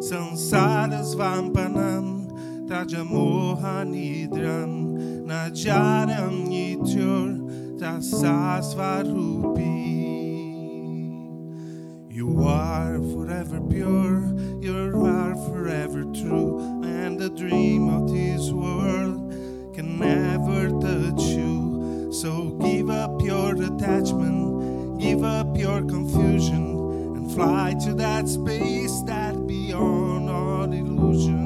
sansaras vampanam najaram tasasvarupi You are forever pure, you are forever true, and the dream of this world can never touch you. So give up your attachment, fly to that space that beyond all illusion.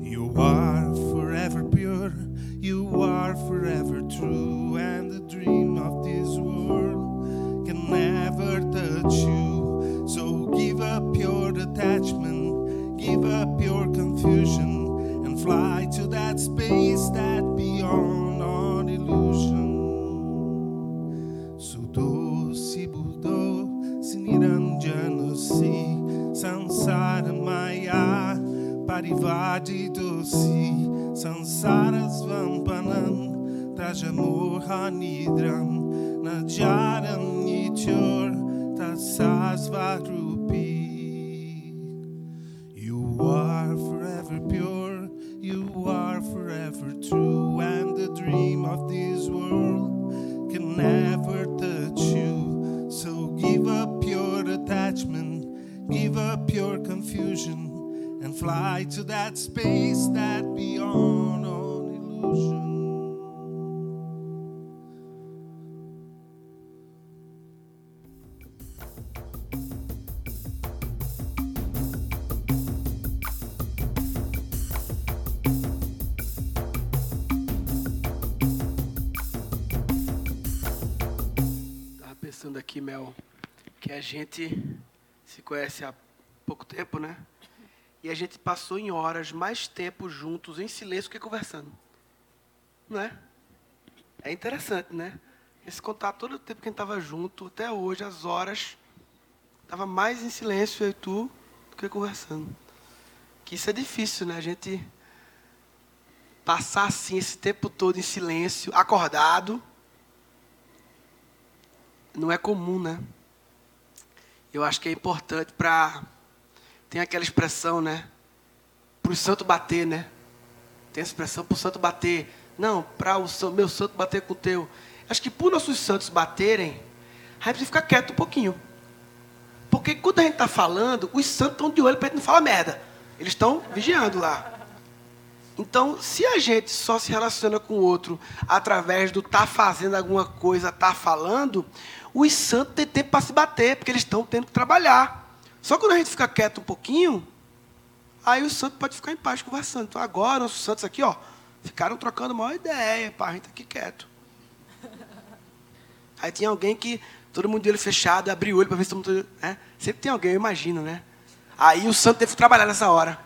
You are forever pure, you are forever true, and the dream of this world can never touch you. So give up your detachment, give up your confusion and fly to that space that parivadi si sansaras vampanam trajamohanidram najaram tasasvarupi. You are forever pure, you are forever true, and the dream of this world can never touch you. So give up your attachment, give up your confusion, and fly to that space that beyond all illusion. Pensando aqui, Mel, que a gente se conhece há pouco tempo, né? E a gente passou em horas mais tempo juntos, em silêncio, que conversando. Não é? É interessante, né? Esse contato todo o tempo que a gente estava junto, até hoje, as horas, estava mais em silêncio, eu e tu, do que conversando. Que isso é difícil, né? A gente passar assim esse tempo todo em silêncio, acordado, não é comum, né? Eu acho que é importante para. Tem aquela expressão, né? Para o santo bater, né? Tem a expressão para o santo bater. Não, para o meu santo bater com o teu. Acho que por nossos santos baterem, a gente ficar quieto um pouquinho. Porque quando a gente está falando, os santos estão de olho para a gente não falar merda. Eles estão vigiando lá. Então, se a gente só se relaciona com o outro através do tá fazendo alguma coisa, tá falando, os santos têm tempo para se bater, porque eles estão tendo que trabalhar. Só quando a gente fica quieto um pouquinho, aí o santo pode ficar em paz conversando. Então agora, nossos santos aqui, ó, ficaram trocando uma ideia, pá, a gente tá aqui quieto. Aí tinha alguém que, todo mundo de olho fechado, abriu o olho para ver se todo mundo. Né? Sempre tem alguém, eu imagino, né? Aí o santo teve que trabalhar nessa hora.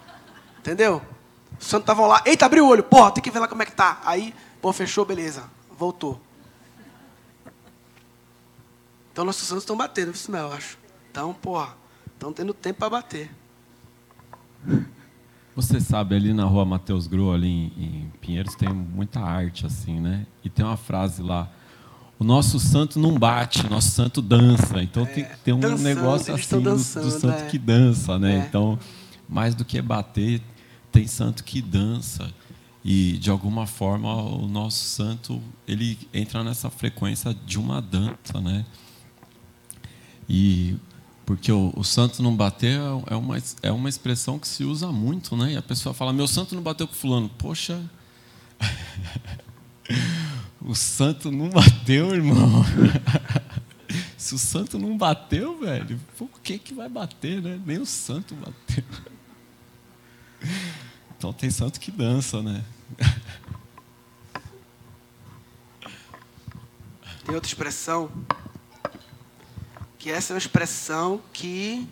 Entendeu? Os santos estavam lá, eita, abriu o olho, porra, tem que ver lá como é que tá. Aí, pô, fechou, beleza, voltou. Então nossos santos estão batendo, isso não, eu acho. Então, porra, estão tendo tempo para bater. Você sabe, ali na rua Mateus Gro, ali em, em Pinheiros, tem muita arte, assim, né? E tem uma frase lá, o nosso santo não bate, o nosso santo dança. Então tem que ter um dançando, negócio assim estão do, do dançando, santo é. que dança, né? É. Então, mais do que bater, tem santo que dança. E, de alguma forma, o nosso santo, ele entra nessa frequência de uma dança, né? E porque o, o santo não bater é uma, é uma expressão que se usa muito, né? E a pessoa fala, meu santo não bateu com fulano. Poxa, o santo não bateu, irmão. Se o santo não bateu, velho, por que, que vai bater, né? Nem o santo bateu. Então tem santo que dança, né? Tem outra expressão, que essa é uma expressão que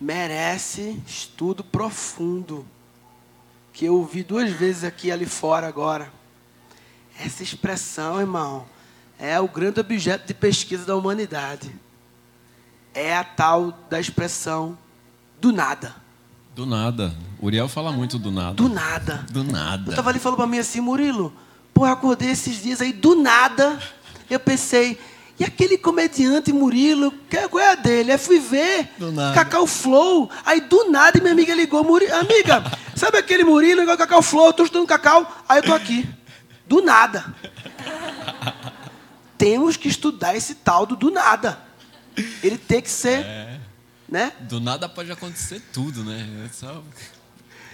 merece estudo profundo, que eu ouvi duas vezes aqui ali fora agora. Essa expressão, irmão, é o grande objeto de pesquisa da humanidade. É a tal da expressão do nada. Do nada. Uriel fala muito do nada. Do nada. Do nada. Eu tava ali falando para mim assim, Murilo, pô, eu acordei esses dias aí, do nada, eu pensei, e aquele comediante Murilo, que- qual é a dele? Aí fui ver, Do nada. Cacau Flow, aí do nada minha amiga ligou, Murilo, amiga, sabe aquele Murilo igual Cacau Flow, eu tô estudando Cacau, aí eu tô aqui, do nada. Temos que estudar esse tal do do nada. Ele tem que ser, né? Do nada pode acontecer tudo, né? É só...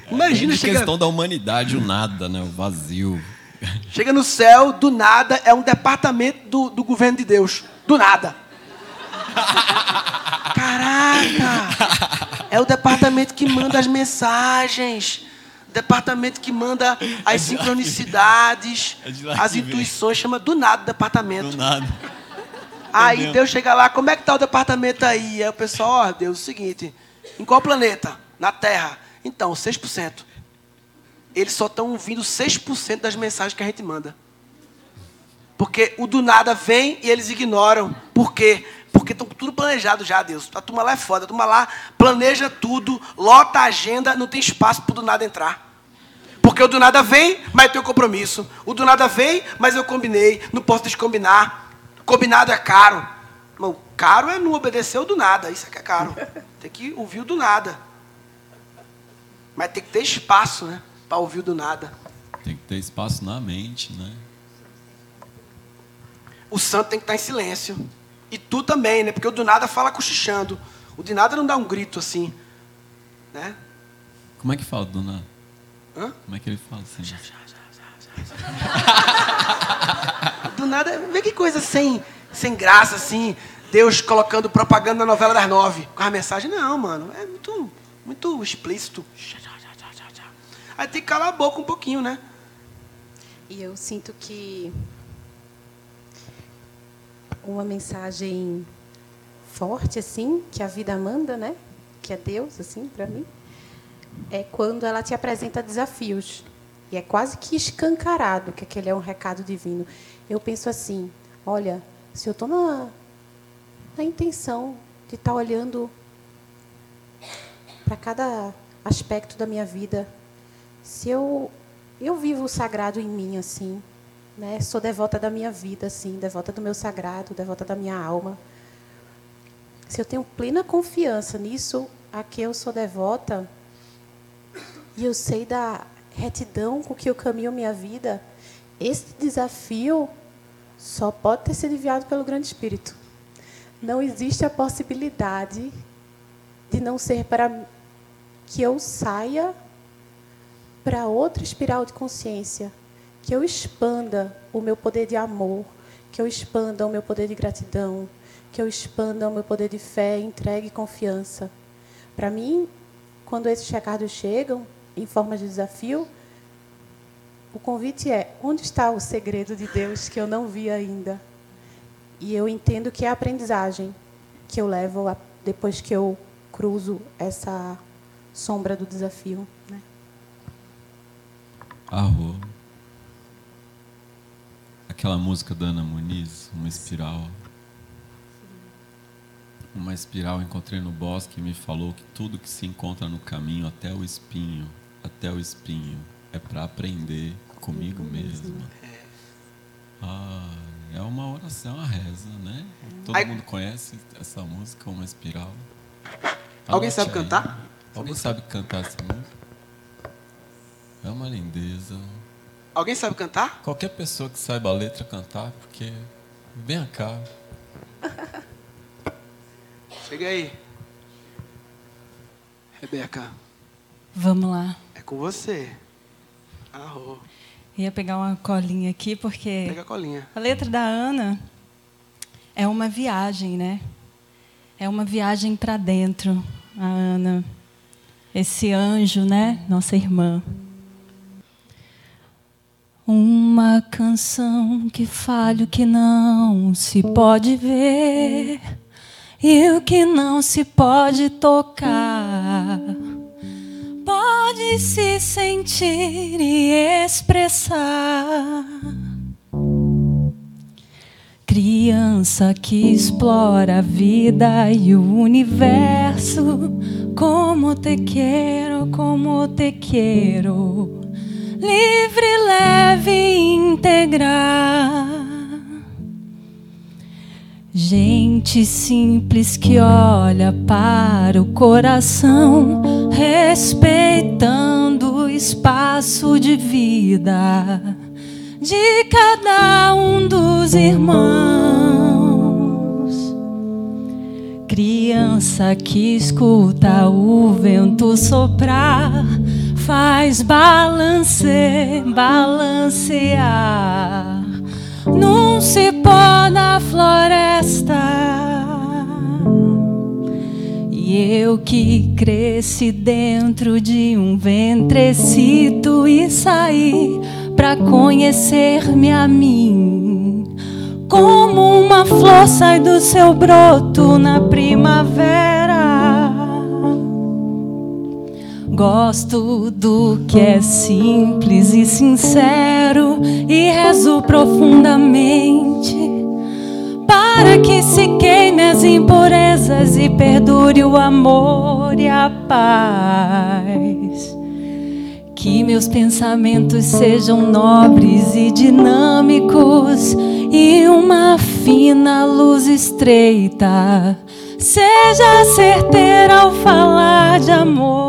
Imagina, Grande chega, questão da humanidade, o nada, né? O vazio. Chega no céu, do nada, é um departamento do, do governo de Deus. Do nada. Caraca! É o departamento que manda as mensagens. Departamento que manda as sincronicidades, É as intuições, chama do nada o departamento. Do nada. Aí mesmo. Deus chega lá, como é que tá o departamento aí? Aí o pessoal, ó, Deus, é o seguinte, em qual planeta? Na Terra. Então, 6%. Eles só estão ouvindo 6% das mensagens que a gente manda. Porque o do nada vem e eles ignoram. Por quê? Porque estão tudo planejado já, Deus. A turma lá é foda. A turma lá planeja tudo, lota a agenda, não tem espaço para o do nada entrar. Porque o do nada vem, mas tem o compromisso. O do nada vem, mas eu combinei. Não posso descombinar. Combinado é caro. Irmão, caro é não obedecer o do nada. Isso é que é caro. Tem que ouvir o do nada. Mas tem que ter espaço, né? Para ouvir o do nada. Tem que ter espaço na mente, né? O santo tem que estar em silêncio. E tu também, né? Porque o do nada fala cochichando. O de nada não dá um grito assim. Né? Como é que fala do nada? Hã? Como é que ele fala assim? Do nada, vê que coisa sem, sem graça, assim. Deus colocando propaganda na novela das nove. Com a mensagem, não, mano. É muito, muito explícito. Aí tem que calar a boca um pouquinho, né? E eu sinto que uma mensagem forte assim, que a vida manda, né? Que é Deus assim para mim, é quando ela te apresenta desafios. E é quase que escancarado que aquele é um recado divino. Eu penso assim, olha, se eu estou na, na intenção de estar olhando para cada aspecto da minha vida, se eu eu vivo o sagrado em mim assim, né? Sou devota da minha vida assim, devota do meu sagrado, devota da minha alma. Se eu tenho plena confiança nisso a que eu sou devota, e eu sei da retidão com que eu caminho minha vida, esse desafio só pode ter sido enviado pelo Grande Espírito. Não existe a possibilidade de não ser para que eu saia para outra espiral de consciência, que eu expanda o meu poder de amor, que eu expanda o meu poder de gratidão, que eu expanda o meu poder de fé, entrega e confiança. Para mim, quando esses recados chegam em forma de desafio, o convite é: onde está o segredo de Deus que eu não vi ainda? E eu entendo que é a aprendizagem que eu levo depois que eu cruzo essa sombra do desafio. Né? Arro. Aquela música da Ana Muniz, uma espiral. Uma espiral encontrei no bosque e me falou que tudo que se encontra no caminho, até o espinho, até o espinho, é para aprender comigo mesmo. Ah, é uma oração, uma reza, né? Todo Aí- mundo conhece essa música, uma espiral. Alguém Anote sabe aí. cantar? Alguém sabe cantar essa música? É uma lindeza. Alguém sabe cantar? Qualquer pessoa que saiba a letra cantar, porque vem cá. Chega aí. Rebeca, Vamos lá. é com você. Arro. Ia pegar uma colinha aqui, porque Pega a colinha. a letra da Ana é uma viagem, né? É uma viagem para dentro, a Ana. Esse anjo, né? Nossa irmã. Uma canção que fale o que não se pode ver e o que não se pode tocar. Pode se sentir e expressar. Criança que explora a vida e o universo. Como te quero, como te quero. Livre, leve, integrar. Gente simples que olha para o coração, respeitando o espaço de vida de cada um dos irmãos. Criança que escuta o vento soprar, faz balance, balancear num cipó na floresta. E eu que cresci dentro de um ventrecito e saí para conhecer-me a mim. Como uma flor sai do seu broto na primavera. Gosto do que é simples e sincero e rezo profundamente para que se queime as impurezas e perdure o amor e a paz. Que meus pensamentos sejam nobres e dinâmicos e uma fina luz estreita seja certeira ao falar de amor.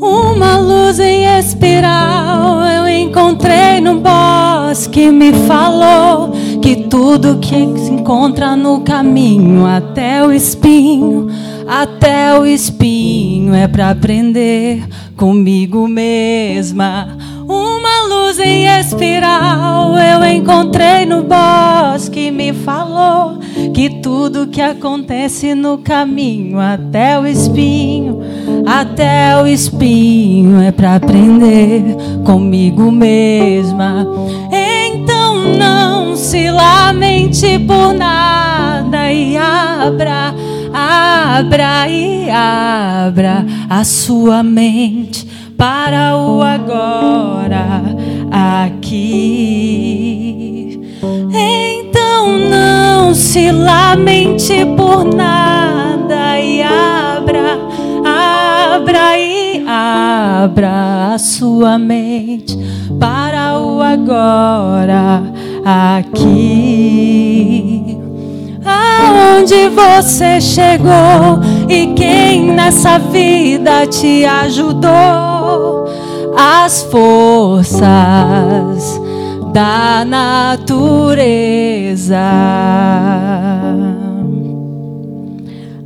Uma luz em espiral eu encontrei no bosque, me falou que tudo que se encontra no caminho até o espinho, até o espinho é para aprender comigo mesma. Uma luz em espiral eu encontrei no bosque, me falou que tudo que acontece no caminho até o espinho, até o espinho é para aprender comigo mesma. Então não se lamente por nada e abra, abra e abra a sua mente para o agora aqui. Então não se lamente por nada e abra, abra e abra a sua mente para o agora aqui. Aonde você chegou e quem nessa vida te ajudou? As forças da natureza.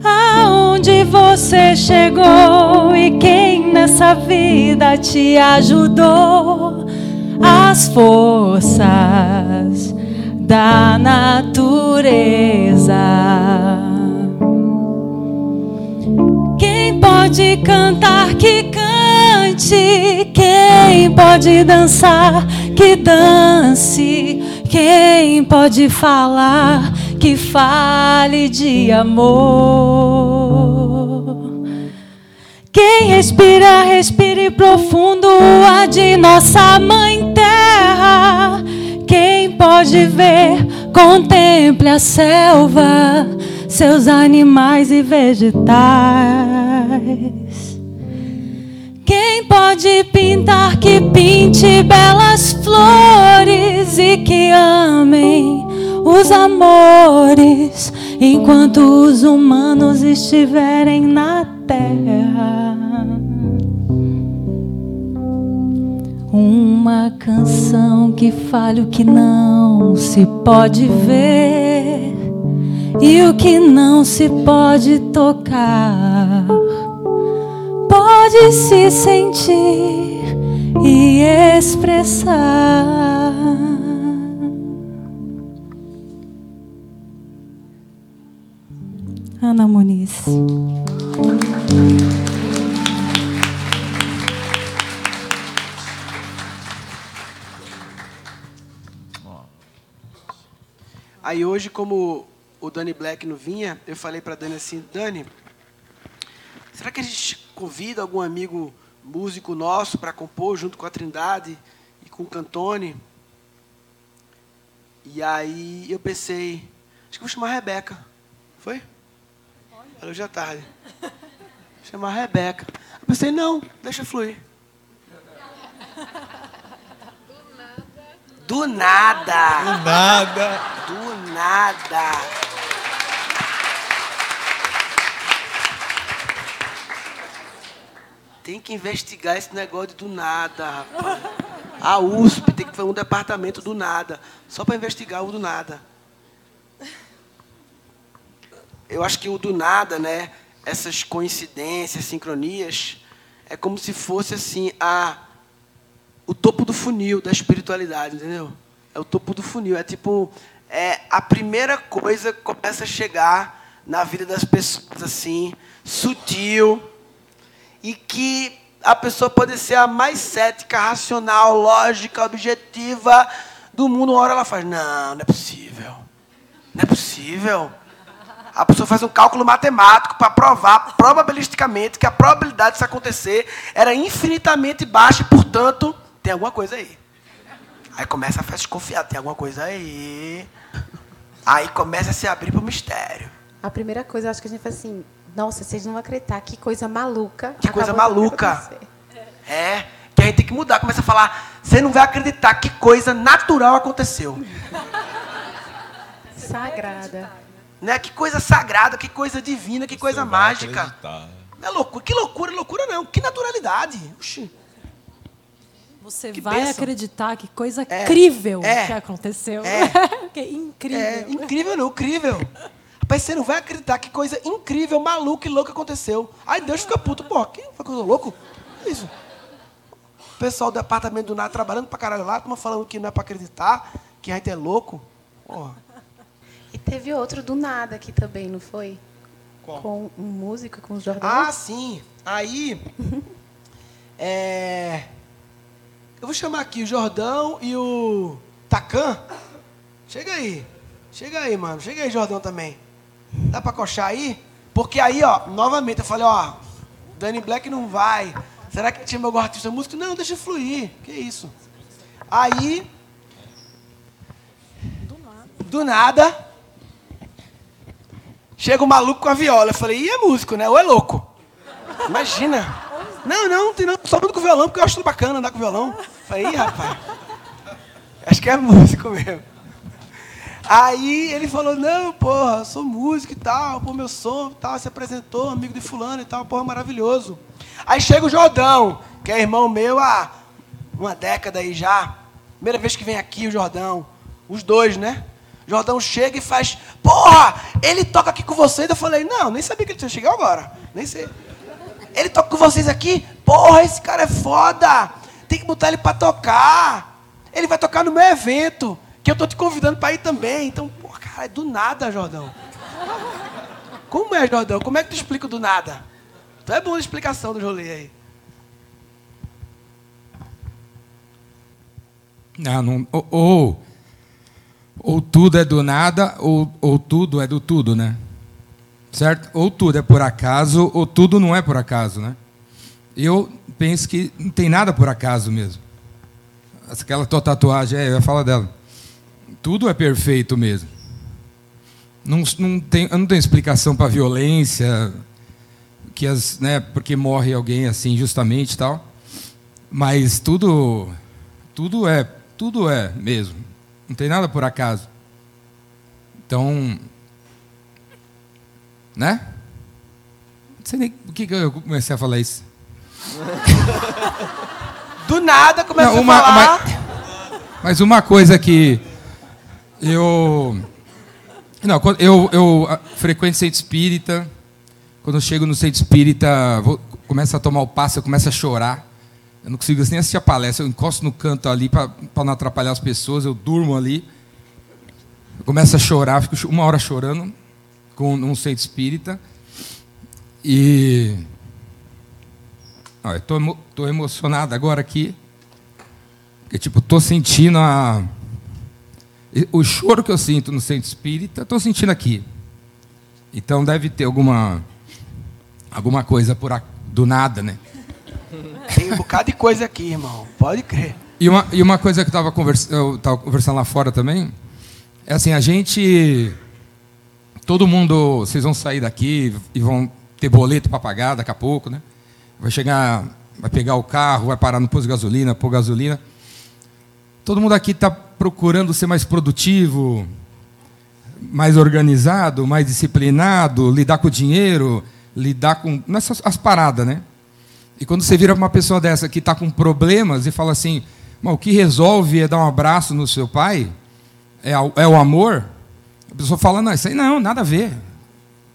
Aonde você chegou e quem nessa vida te ajudou? As forças da natureza. Quem pode cantar que quem pode dançar que dance, quem pode falar que fale de amor. Quem respira, respire profundo a de nossa mãe terra. Quem pode ver, contemple a selva, seus animais e vegetais. Quem pode pintar, que pinte belas flores e que amem os amores, enquanto os humanos estiverem na terra. Uma canção que fale o que não se pode ver e o que não se pode tocar. Pode se sentir e expressar. Ana Muniz. Aí hoje, como o Dani Black não vinha, eu falei para Dani assim, Dani, será que a gente convida algum amigo músico nosso para compor junto com a Trindade e com o Cantone? E aí eu pensei, acho que vou chamar a Rebeca. Foi? Olha, hoje à tarde. Vou chamar a Rebeca. Eu pensei, não, deixa fluir. Do nada. Do nada. Do nada. Tem que investigar esse negócio do nada, rapaz. A USP tem que fazer um departamento do nada, só para investigar o do nada. Eu acho que o do nada, né? Essas coincidências, sincronias, é como se fosse assim a o topo do funil da espiritualidade, entendeu? É o topo do funil, é tipo é a primeira coisa que começa a chegar na vida das pessoas assim, sutil e que a pessoa pode ser a mais cética, racional, lógica, objetiva do mundo. Uma hora ela faz: Não, não é possível. Não é possível. A pessoa faz um cálculo matemático para provar probabilisticamente que a probabilidade disso acontecer era infinitamente baixa e, portanto, tem alguma coisa aí. Aí começa a desconfiar, tem alguma coisa aí. Aí começa a se abrir para o mistério. A primeira coisa, eu acho que a gente faz assim, nossa, vocês não vão acreditar, que coisa maluca. Que coisa maluca. É, que a gente tem que mudar. Começa a falar, você não vai acreditar que coisa natural aconteceu. Sagrada. Né? Que coisa sagrada, que coisa divina, que coisa mágica. acreditar. Não é loucura, que loucura, loucura não, que naturalidade. Oxi. Você Que vai bênção. acreditar que coisa É, incrível é, que aconteceu. é. que incrível. É incrível não, incrível. Rapaz, você não vai acreditar que coisa incrível, maluca e louca aconteceu. Aí Deus fica puto, pô, que foi coisa louco? Que isso? O pessoal do departamento do nada trabalhando pra caralho lá, turma falando que não é pra acreditar, que a gente é louco. Porra. E teve outro do nada aqui também, não foi? Qual? Com um músico, com o Jordão. Ah, sim. Aí. É. Eu vou chamar aqui o Jordão e o Tacan. Chega aí. Chega aí, mano. Chega aí, Jordão também. Dá pra coxar aí? Porque aí, ó, novamente, eu falei, ó, Danny Black não vai. Será que tinha meu artista músico? Não, deixa fluir. Que isso? Aí. Do nada. Chega o maluco com a viola. Eu falei, e é músico, né? Ou é louco? Imagina. Não, não, tem não. Só mundo com violão, porque eu acho bacana andar com violão. Eu falei, ih, rapaz. Acho que é músico mesmo. Aí ele falou, não, porra, sou músico e tal, pô, meu som e tal, se apresentou, amigo de fulano e tal, porra, maravilhoso. Aí chega o Jordão, que é irmão meu há uma década aí já. Primeira vez que vem aqui o Jordão. Os dois, né? Jordão chega e faz, porra, ele toca aqui com vocês. Eu falei, não, nem sabia que ele tinha chegado agora. Nem sei. Ele toca com vocês aqui? Porra, esse cara é foda. Tem que botar ele pra tocar. Ele vai tocar no meu evento, que eu tô te convidando pra ir também. Então, porra, cara, é do nada, Jordão. Como é, Jordão? Como é que tu explica do nada? Tu é bom a explicação do rolê aí. Não, não, ou, ou, ou tudo é do nada, ou, ou tudo é do tudo, né? Certo? Ou tudo é por acaso, ou tudo não é por acaso, né? Eu penso que não tem nada por acaso mesmo. Aquela tua tatuagem, é, eu ia falar dela. Tudo é perfeito mesmo. Não, não tem, não tenho explicação para violência, que as, né, porque morre alguém assim justamente e tal. Mas tudo tudo é, tudo é mesmo. Não tem nada por acaso. Então, né? Não sei nem por que eu comecei a falar isso. Do nada começa Não, a uma- falar. Mas uma coisa que eu não, eu, eu ah, frequento centro espírita. Quando eu chego no centro espírita, vou, começo a tomar o passo, eu começo a chorar. Eu não consigo nem assistir a palestra, eu encosto no canto ali para não atrapalhar as pessoas, eu durmo ali. Eu começo a chorar, fico uma hora chorando com um centro espírita. E tô, emo- emocionado agora aqui. Porque, tipo, tô sentindo a. O choro que eu sinto no centro espírita, tô sentindo aqui. Então deve ter alguma. alguma coisa por a- do nada, né? Tem um bocado de coisa aqui, irmão. Pode crer. E uma, e uma coisa que eu estava convers, eu tava conversando lá fora também, é assim, a gente. Todo mundo, vocês vão sair daqui e vão ter boleto para pagar daqui a pouco, né? Vai chegar, vai pegar o carro, vai parar no posto de gasolina, pôr gasolina. Todo mundo aqui está procurando ser mais produtivo, mais organizado, mais disciplinado, lidar com o dinheiro, lidar com. Nessas as paradas, né? E quando você vira uma pessoa dessa que está com problemas e fala assim, "Mas o que resolve é dar um abraço no seu pai? É, é o amor? A pessoa fala, não, isso aí não, nada a ver.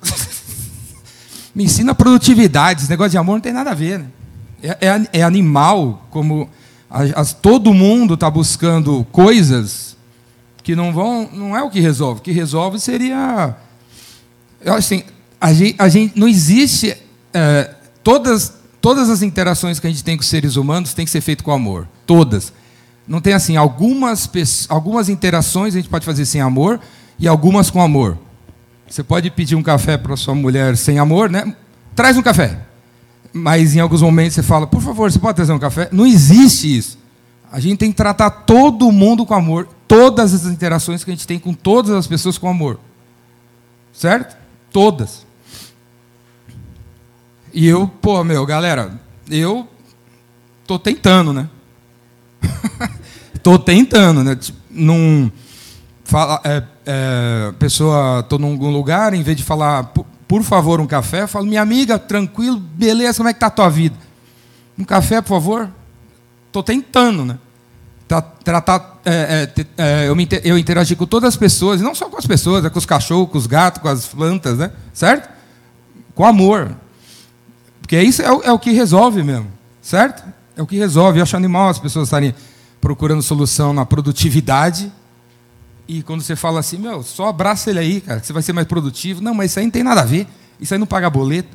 Me ensina produtividade, esse negócio de amor não tem nada a ver. Né? É, é- é animal, como todo mundo está buscando coisas que não vão, não é o que resolve. O que resolve seria assim, a gente, a gente não existe é, todas todas as interações que a gente tem com seres humanos tem que ser feito com amor, todas. Não tem assim algumas algumas interações a gente pode fazer sem amor e algumas com amor. Você pode pedir um café para sua mulher sem amor, né? Traz um café. Mas em alguns momentos você fala, por favor, você pode trazer um café? Não existe isso. A gente tem que tratar todo mundo com amor, todas as interações que a gente tem com todas as pessoas com amor. Certo? Todas. E eu, pô, meu, galera, eu tô tentando, né? tô tentando, né? Tipo, Não fala, é, é, pessoa, tô num lugar, em vez de falar, por, favor, um café, eu falo, minha amiga, tranquilo, beleza, como é que tá a tua vida? Um café, por favor? Tô tentando, né? Tra- Tratar, é, é, é, eu, me, eu interagi com todas as pessoas, não só com as pessoas, é com os cachorros, com os gatos, com as plantas, né? Certo? Com amor. Porque isso é o, é o que resolve mesmo, certo? É o que resolve. Eu acho animal as pessoas estarem procurando solução na produtividade. E quando você fala assim, meu, só abraça ele aí, cara, que você vai ser mais produtivo. Não, mas isso aí não tem nada a ver. Isso aí não paga boleto.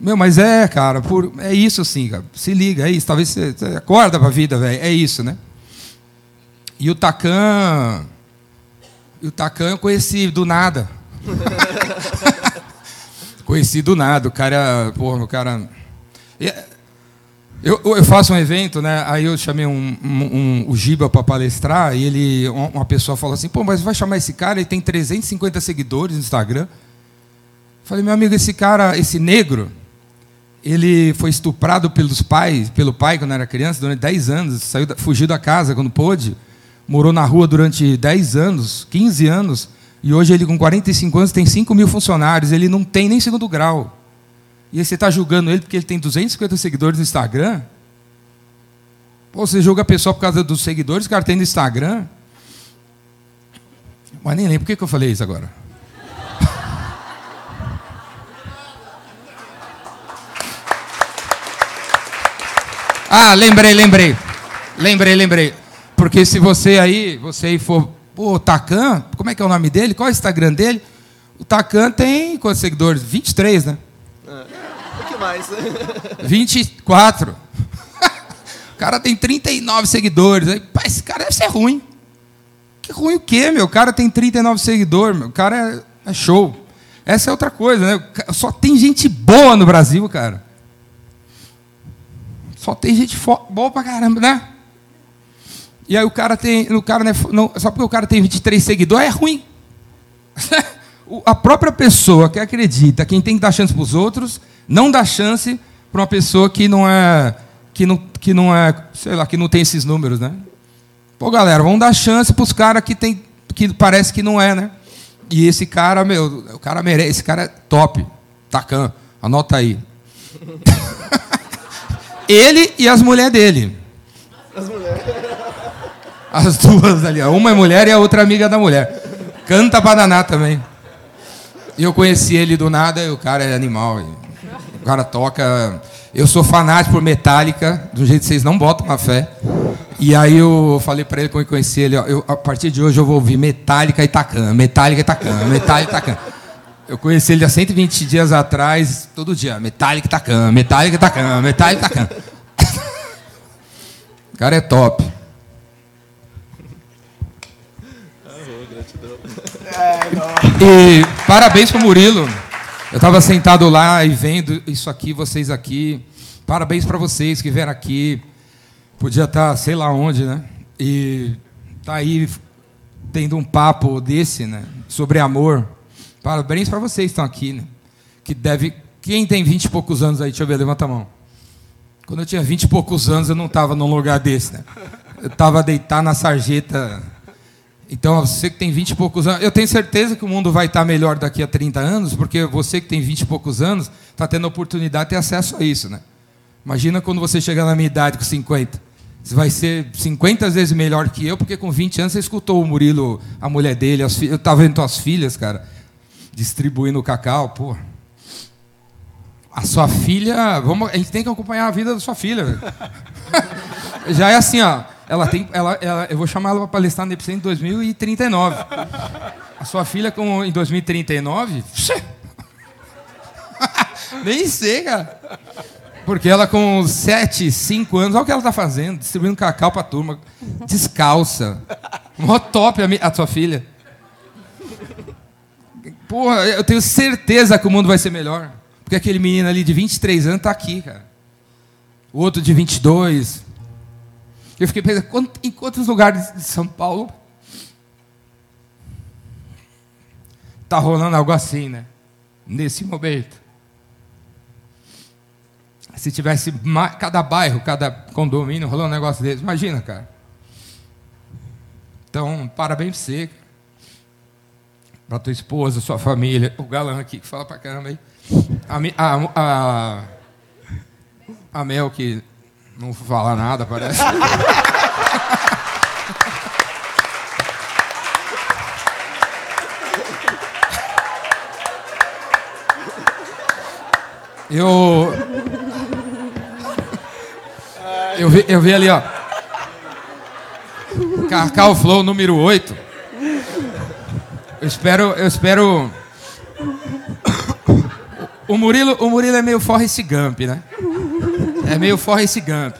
Meu, mas é, cara, por, é isso assim, cara. Se liga, é isso. Talvez você, você acorda pra vida, velho. É isso, né? E o Tacan. E o Tacan eu conheci do nada. conheci do nada. O cara, porra, o cara. Eu, eu faço um evento, né? Aí eu chamei um, um, um- o Giba para palestrar e ele, um- uma pessoa falou assim: pô, mas vai chamar esse cara? Ele tem 350 seguidores no Instagram. Falei, meu amigo, esse cara, esse negro, ele foi estuprado pelos pais, pelo pai quando era criança, durante 10 anos, saiu, fugiu da casa quando pôde, morou na rua durante 10 anos, 15 anos, e hoje ele com 45 anos tem 5 mil funcionários, ele não tem nem segundo grau. E aí você está julgando ele porque ele tem 250 seguidores no Instagram? Pô, você julga a pessoa por causa dos seguidores que ela tem no Instagram? Mas nem lembro. Por que, eu falei isso agora? Ah, lembrei, lembrei. Lembrei, lembrei. Porque se você aí, você aí for, pô, Tacan, como é que é o nome dele? Qual é o Instagram dele? O Tacan tem quantos seguidores? 23, né? O que mais? 24. o cara tem 39 seguidores. Aí, pá, esse cara deve ser ruim. Que ruim o quê, meu? O cara tem 39 seguidores, meu. O cara é, é show. Essa é outra coisa, né? Só tem gente boa no Brasil, cara. Só tem gente boa pra caramba, né? E aí o cara tem. O cara não é não- só porque o cara tem 23 seguidores é ruim. A própria pessoa que acredita, quem tem que dar chance para os outros, não dá chance para uma pessoa que não é que não, que não é, sei lá, que não tem esses números, né? Pô, galera, vamos dar chance para os caras que tem que parece que não é, né? E esse cara, meu, o cara merece, esse cara é top. Tacan, anota aí. Ele e as mulheres dele. As duas ali, uma é mulher e a outra amiga da mulher. Canta pra danar também. E eu conheci ele do nada, e o cara é animal. O cara toca. Eu sou fanático por Metallica, do jeito que vocês não botam uma fé. E aí eu falei pra ele quando eu conheci ele, ó, eu, a partir de hoje eu vou ouvir Metallica e Tacan, Metallica e Tacan, Metallica e Tacan. Eu conheci ele há 120 dias atrás, todo dia, Metallica e Tacan, Metallica e Tacan, Metallica e Tacan. O cara é top. E parabéns pro Murilo. Eu estava sentado lá e vendo isso aqui, vocês aqui. Parabéns para vocês que vieram aqui. Podia estar, tá, sei lá onde, né? E tá aí tendo um papo desse, né? Sobre amor. Parabéns para vocês que estão aqui, né? Que deve. Quem tem vinte e poucos anos aí? Deixa eu ver, levanta a mão. Quando eu tinha vinte e poucos anos, eu não estava num lugar desse, né? Eu estava deitado na sarjeta. Então, você que tem vinte e poucos anos, eu tenho certeza que o mundo vai estar melhor daqui a 30 anos, porque você que tem vinte e poucos anos está tendo a oportunidade de ter acesso a isso, né? Imagina quando você chegar na minha idade com 50. Você vai ser 50 vezes melhor que eu, porque com 20 anos você escutou o Murilo, a mulher dele, as eu estava vendo tuas filhas, cara, distribuindo cacau, pô. A sua filha, vamos, a gente tem que acompanhar a vida da sua filha. Já é assim, ó. Ela tem, ela, ela, eu vou chamar ela para palestrar no Epicentro em 2039. A sua filha com, em 2039? Nem sei, cara. Porque ela com 7, 5 anos, olha o que ela está fazendo, distribuindo cacau para a turma, descalça. Mó top a, a sua filha. Porra, eu tenho certeza que o mundo vai ser melhor. Porque aquele menino ali de 23 anos está aqui, cara. O outro de 22. Eu fiquei pensando, em quantos lugares de São Paulo está rolando algo assim, né? Nesse momento. Se tivesse cada bairro, cada condomínio rolando um negócio desse, imagina, cara. Então, parabéns pra você, para tua esposa, sua família, o galã aqui que fala pra caramba aí. A, a, a, a Mel que não fala nada, parece. Eu. Eu vi, eu vi ali, ó. Cacau Flow número 8. Eu espero. Eu espero. O Murilo, o Murilo é meio Forrest Gump, né? É meio Forrest Gump.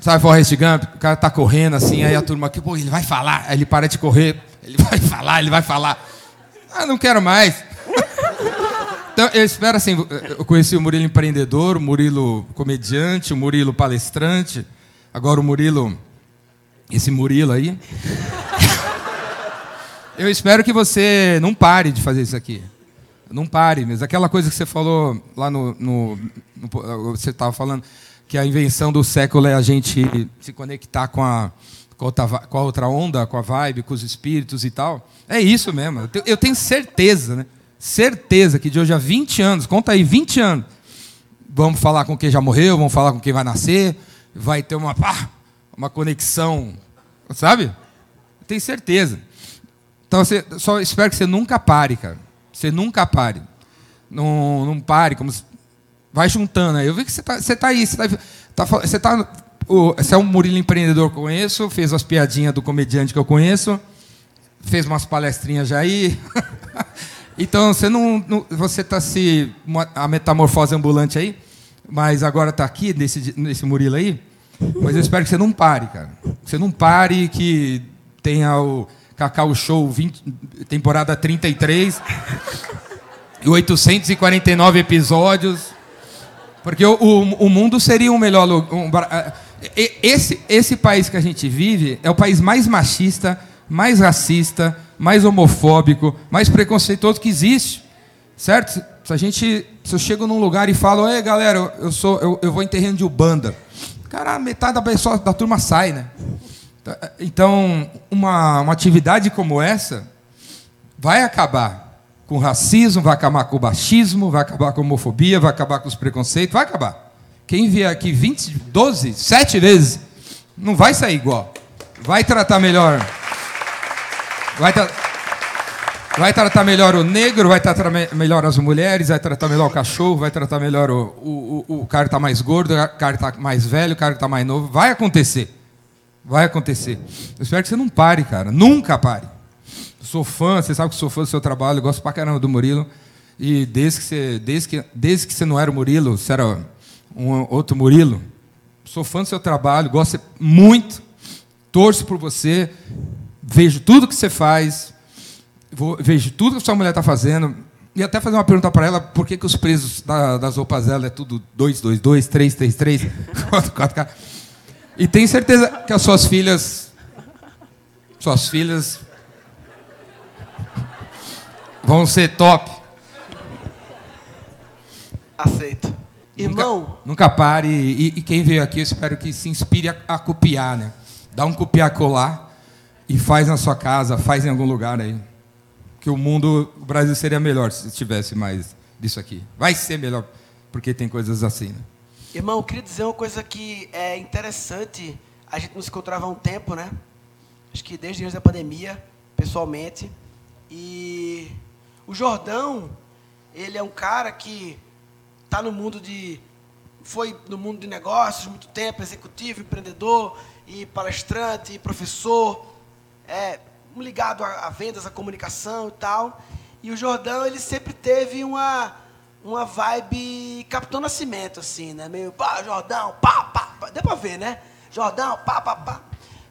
Sabe Forrest Gump? O cara tá correndo assim, aí a turma aqui, pô, ele vai falar. Aí ele para de correr. Ele vai falar, ele vai falar. Ah, não quero mais. Então, eu espero assim, eu conheci o Murilo empreendedor, o Murilo comediante, o Murilo palestrante, agora o Murilo, esse Murilo aí. Eu espero que você não pare de fazer isso aqui. Não pare, mas aquela coisa que você falou lá no, no, no você estava falando que a invenção do século é a gente se conectar com a, com com a outra onda, com a vibe, com os espíritos e tal. É isso mesmo. Eu tenho certeza, né? certeza que de hoje a 20 anos, conta aí, 20 anos, vamos falar com quem já morreu, vamos falar com quem vai nascer, vai ter uma, pá, uma conexão, sabe? Tenho certeza. Então, você, só espero que você nunca pare, cara. Você nunca pare. Não, não pare, como vai juntando. Eu vi que você está você tá aí, você está tá, você tá, você é um Murilo empreendedor que eu conheço, fez as piadinhas do comediante que eu conheço, fez umas palestrinhas já aí. Então, você não, não você está se a metamorfose ambulante aí, mas agora está aqui nesse nesse Murilo aí. Mas eu espero que você não pare, cara. Você não pare que tenha o Cacau Show 20, temporada 33 e 849 episódios. Porque o, o, o mundo seria um melhor lugar. Um, esse, esse país que a gente vive é o país mais machista, mais racista, mais homofóbico, mais preconceituoso que existe. Certo? Se a gente. Se eu chego num lugar e falo, ei galera, eu, sou, eu, eu vou em terreno de Ubanda. Cara, metade da pessoa da turma sai, né? Então, uma, uma atividade como essa vai acabar com racismo, vai acabar com o machismo, vai acabar com a homofobia, vai acabar com os preconceitos, vai acabar. Quem vier aqui 20, 12, 7 vezes, não vai sair igual. Vai tratar melhor Vai, tra vai tratar melhor o negro, vai tratar me melhor as mulheres, vai tratar melhor o cachorro, vai tratar melhor o, o, o, o cara que está mais gordo, o cara que está mais velho, o cara que está mais novo. Vai acontecer. Vai acontecer. Eu espero que você não pare, cara. Nunca pare. Sou fã, você sabe que sou fã do seu trabalho, gosto pra caramba do Murilo. E desde que você, desde que, desde que você não era o Murilo, você era um outro Murilo, sou fã do seu trabalho, gosto muito, torço por você vejo tudo que você faz, vou, vejo tudo que sua mulher está fazendo. ia até fazer uma pergunta para ela, por que, que os presos da- das roupas dela é tudo 222, 333, 44K? E tenho certeza que as suas filhas. Suas filhas. Vão ser top. Aceito. Irmão, Nunca, nunca pare. E, e quem veio aqui, eu espero que se inspire a, a copiar, né? Dá um copiar colar e faz na sua casa, faz em algum lugar aí. Que o mundo, o Brasil seria melhor se tivesse mais disso aqui. Vai ser melhor, porque tem coisas assim, né? Irmão, eu queria dizer uma coisa que é interessante. A gente não se encontrava há um tempo, né? Acho que desde antes da pandemia, pessoalmente. E o Jordão, ele é um cara que está no mundo de. Foi no mundo de negócios muito tempo, executivo, empreendedor, e palestrante, e professor, é, ligado a, a vendas, a comunicação e tal. E o Jordão, ele sempre teve uma, uma vibe Capitão Nascimento, assim, né? Meio, pá, Jordão, pá, pá, pá. Deu pra ver, né? Jordão, pá, pá, pá.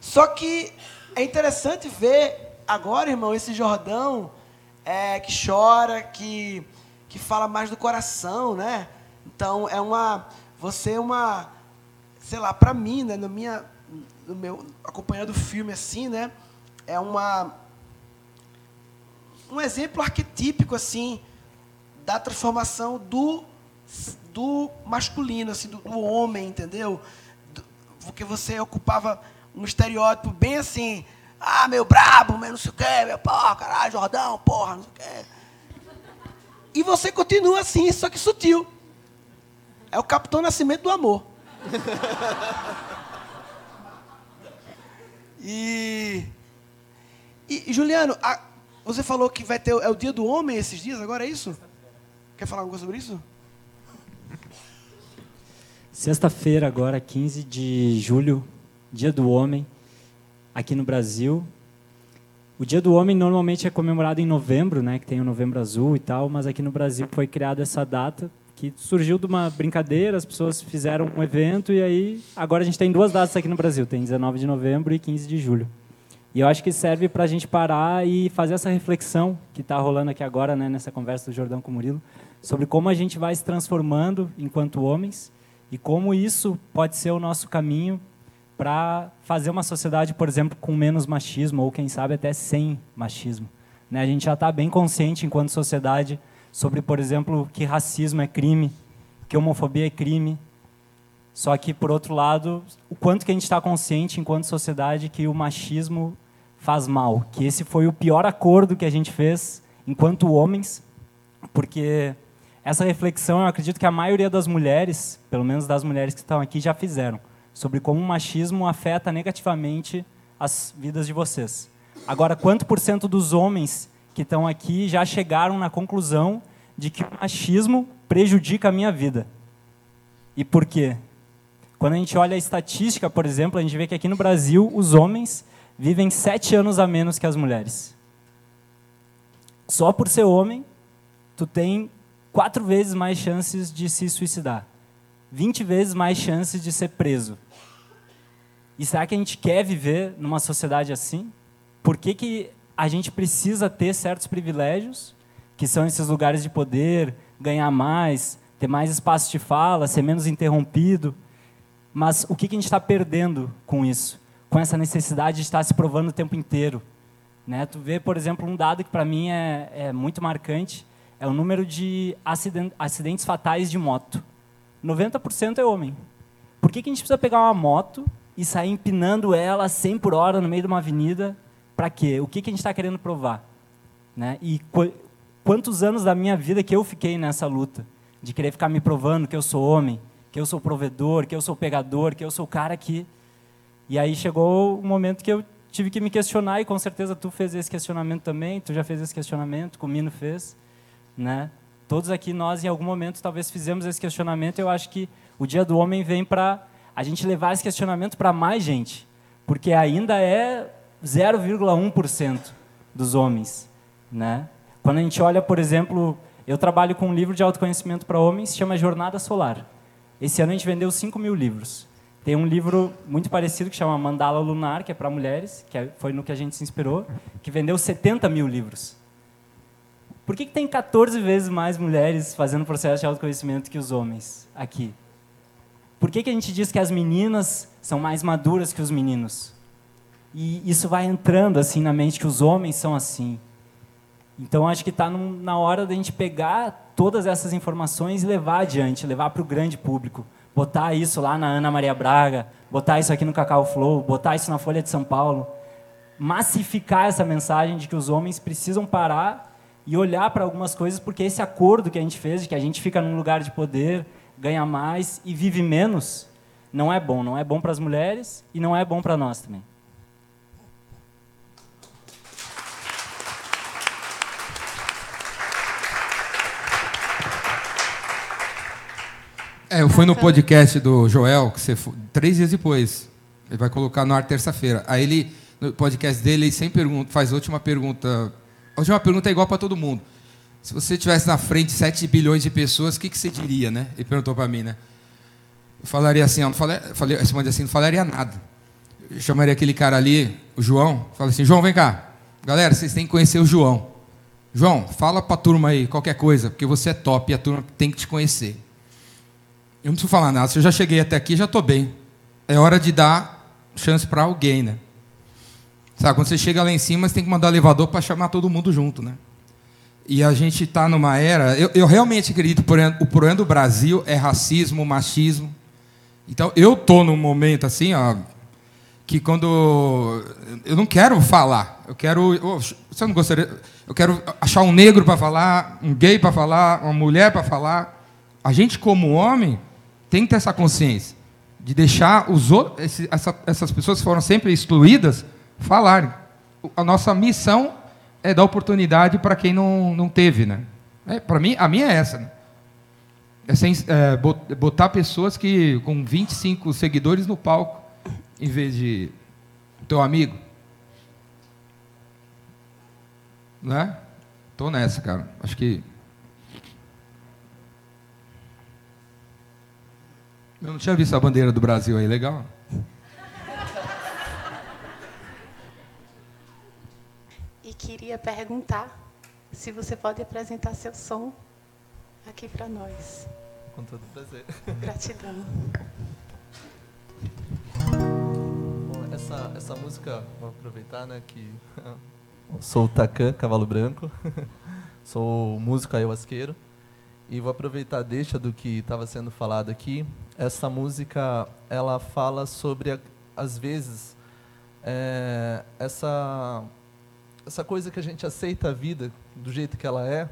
Só que é interessante ver agora, irmão, esse Jordão é, que chora, que, que fala mais do coração, né? Então, é uma... Você é uma... Sei lá, pra mim, né? No, minha, no meu... Acompanhando o filme assim, né? É uma... Um exemplo arquetípico, assim, da transformação do, do masculino, assim, do, do homem, entendeu? Do- porque você ocupava um estereótipo bem assim, ah, meu brabo, meu não sei o quê, meu porra, caralho, Jordão, porra, não sei o quê. E você continua assim, só que sutil. É o Capitão Nascimento do amor. e, e, Juliano, a- você falou que vai ter é o dia do homem esses dias, agora é isso? Quer falar alguma coisa sobre isso? Sexta-feira, agora, 15 de julho, Dia do Homem, aqui no Brasil. O Dia do Homem normalmente é comemorado em novembro, né, que tem o Novembro Azul e tal, mas aqui no Brasil foi criada essa data que surgiu de uma brincadeira, as pessoas fizeram um evento e aí agora a gente tem duas datas aqui no Brasil, tem 19 de novembro e 15 de julho. E eu acho que serve para a gente parar e fazer essa reflexão que está rolando aqui agora, né, nessa conversa do Jordão com o Murilo, sobre como a gente vai se transformando enquanto homens e como isso pode ser o nosso caminho para fazer uma sociedade, por exemplo, com menos machismo ou quem sabe até sem machismo. Né? A gente já está bem consciente enquanto sociedade sobre, por exemplo, que racismo é crime, que homofobia é crime. Só que, por outro lado, o quanto que a gente está consciente enquanto sociedade que o machismo faz mal, que esse foi o pior acordo que a gente fez enquanto homens, porque essa reflexão eu acredito que a maioria das mulheres, pelo menos das mulheres que estão aqui, já fizeram, sobre como o machismo afeta negativamente as vidas de vocês. Agora, quanto por cento dos homens que estão aqui já chegaram na conclusão de que o machismo prejudica a minha vida? E por quê? Quando a gente olha a estatística, por exemplo, a gente vê que aqui no Brasil os homens vivem sete anos a menos que as mulheres. Só por ser homem, tu tem quatro vezes mais chances de se suicidar, 20 vezes mais chances de ser preso. E será que a gente quer viver numa sociedade assim? Por que, que a gente precisa ter certos privilégios, que são esses lugares de poder, ganhar mais, ter mais espaço de fala, ser menos interrompido? Mas o que, que a gente está perdendo com isso? Com essa necessidade de estar se provando o tempo inteiro? Né? Tu vê, por exemplo, um dado que para mim é, é muito marcante, é o número de aciden- acidentes fatais de moto. 90% é homem. Por que, que a gente precisa pegar uma moto e sair empinando ela a 100 por hora no meio de uma avenida? Para quê? O que, que a gente está querendo provar? Né? E qu- quantos anos da minha vida que eu fiquei nessa luta? De querer ficar me provando que eu sou homem, que eu sou provedor, que eu sou pegador, que eu sou o cara que... E aí chegou o momento que eu tive que me questionar, e com certeza tu fez esse questionamento também, tu já fez esse questionamento, o Mino fez, né? Todos aqui, nós, em algum momento, talvez fizemos esse questionamento, eu acho que o Dia do Homem vem para a gente levar esse questionamento para mais gente, porque ainda é 0,1% dos homens, né? Quando a gente olha, por exemplo, eu trabalho com um livro de autoconhecimento para homens, chama Jornada Solar. Esse ano a gente vendeu 5 mil livros. Tem um livro muito parecido que chama Mandala Lunar, que é para mulheres, que é- foi no que a gente se inspirou, que vendeu 70 mil livros. Por que, que tem 14 vezes mais mulheres fazendo processo de autoconhecimento que os homens aqui? Por que, que a gente diz que as meninas são mais maduras que os meninos? E isso vai entrando assim na mente que os homens são assim. Então acho que está na hora da gente pegar todas essas informações e levar adiante, levar para o grande público. Botar isso lá na Ana Maria Braga, botar isso aqui no Cacau Flow, botar isso na Folha de São Paulo. Massificar essa mensagem de que os homens precisam parar e olhar para algumas coisas, porque esse acordo que a gente fez, de que a gente fica num lugar de poder, ganha mais e vive menos, não é bom. Não é bom para as mulheres e não é bom para nós também. É, eu fui no podcast do Joel, que você foi, três dias depois. Ele vai colocar no ar terça-feira. Aí ele, no podcast dele, ele sempre pergunta, faz a última pergunta. A última pergunta é igual para todo mundo. Se você tivesse na frente 7 bilhões de pessoas, o que, que você diria, né? Ele perguntou para mim, né? Eu falaria assim, eu não falei, falei, respondi assim, não falaria nada. Eu chamaria aquele cara ali, o João, fala assim, João, vem cá. Galera, vocês têm que conhecer o João. João, fala para a turma aí qualquer coisa, porque você é top e a turma tem que te conhecer. Eu não preciso falar nada. Se eu já cheguei até aqui, já estou bem. É hora de dar chance para alguém, né? Sabe, quando você chega lá em cima, você tem que mandar elevador para chamar todo mundo junto, né? E a gente está numa era. Eu, eu, realmente acredito que o problema do Brasil é racismo, machismo. Então, eu estou num momento assim, ó, que quando. Eu não quero falar. Eu quero. Oh, você não gostaria. Eu quero achar um negro para falar, um gay para falar, uma mulher para falar. A gente, como homem, tem que ter essa consciência de deixar os outros, esse, essa, essas pessoas que foram sempre excluídas falarem. A nossa missão é dar oportunidade para quem não, não teve, né? É, para mim, a minha é essa. Né? É, sem, é botar pessoas que com 25 seguidores no palco, em vez de teu amigo. Né? Tô nessa, cara. Acho que Eu não tinha visto a bandeira do Brasil aí, legal? E queria perguntar se você pode apresentar seu som aqui para nós. Com todo prazer. Gratidão. Bom, essa, essa música, vou aproveitar, né, que sou o Takan, Cavalo Branco, sou músico ayahuasqueiro, e vou aproveitar deixa do que estava sendo falado aqui. Essa música ela fala sobre às vezes é, essa essa coisa que a gente aceita a vida do jeito que ela é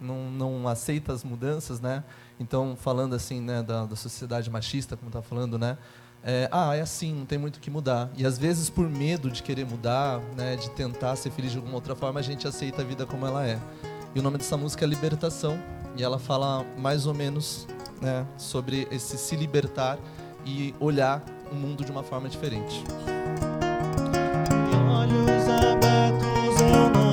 não, não aceita as mudanças né? Então falando assim né da, da sociedade machista como está falando né? É, ah é assim não tem muito o que mudar. E às vezes por medo de querer mudar né de tentar ser feliz de alguma outra forma a gente aceita a vida como ela é e o nome dessa música é Libertação e ela fala mais ou menos né, sobre esse se libertar e olhar o mundo de uma forma diferente. olhos abertos eu não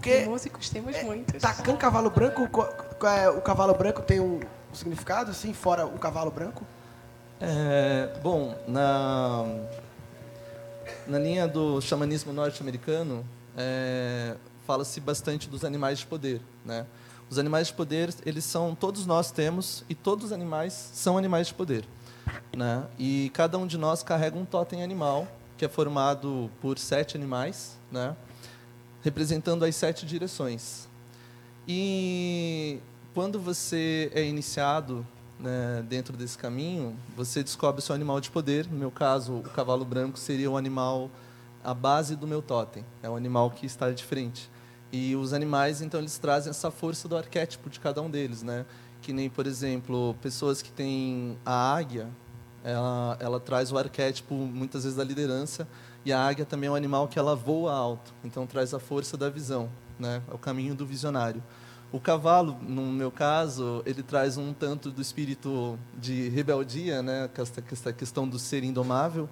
Porque Músicos temos muitos. Tacan Cavalo Branco, é- o cavalo branco tem um significado, assim, fora o cavalo branco? É, bom, na, na linha do xamanismo norte-americano, é, fala-se bastante dos animais de poder. Né? Os animais de poder, eles são, todos nós temos, e todos os animais são animais de poder. Né? E cada um de nós carrega um totem animal, que é formado por sete animais, né? Representando as sete direções. E quando você é iniciado né, dentro desse caminho, você descobre o seu animal de poder. No meu caso, o cavalo branco seria o animal, a base do meu totem. É o animal que está de frente. E os animais, então, eles trazem essa força do arquétipo de cada um deles, né? Que nem, por exemplo, pessoas que têm a águia, ela, ela traz o arquétipo, muitas vezes, da liderança. E a águia também é um animal que ela voa alto, então traz a força da visão, né? É o caminho do visionário. O cavalo, no meu caso, ele traz um tanto do espírito de rebeldia, né? Essa questão do ser indomável.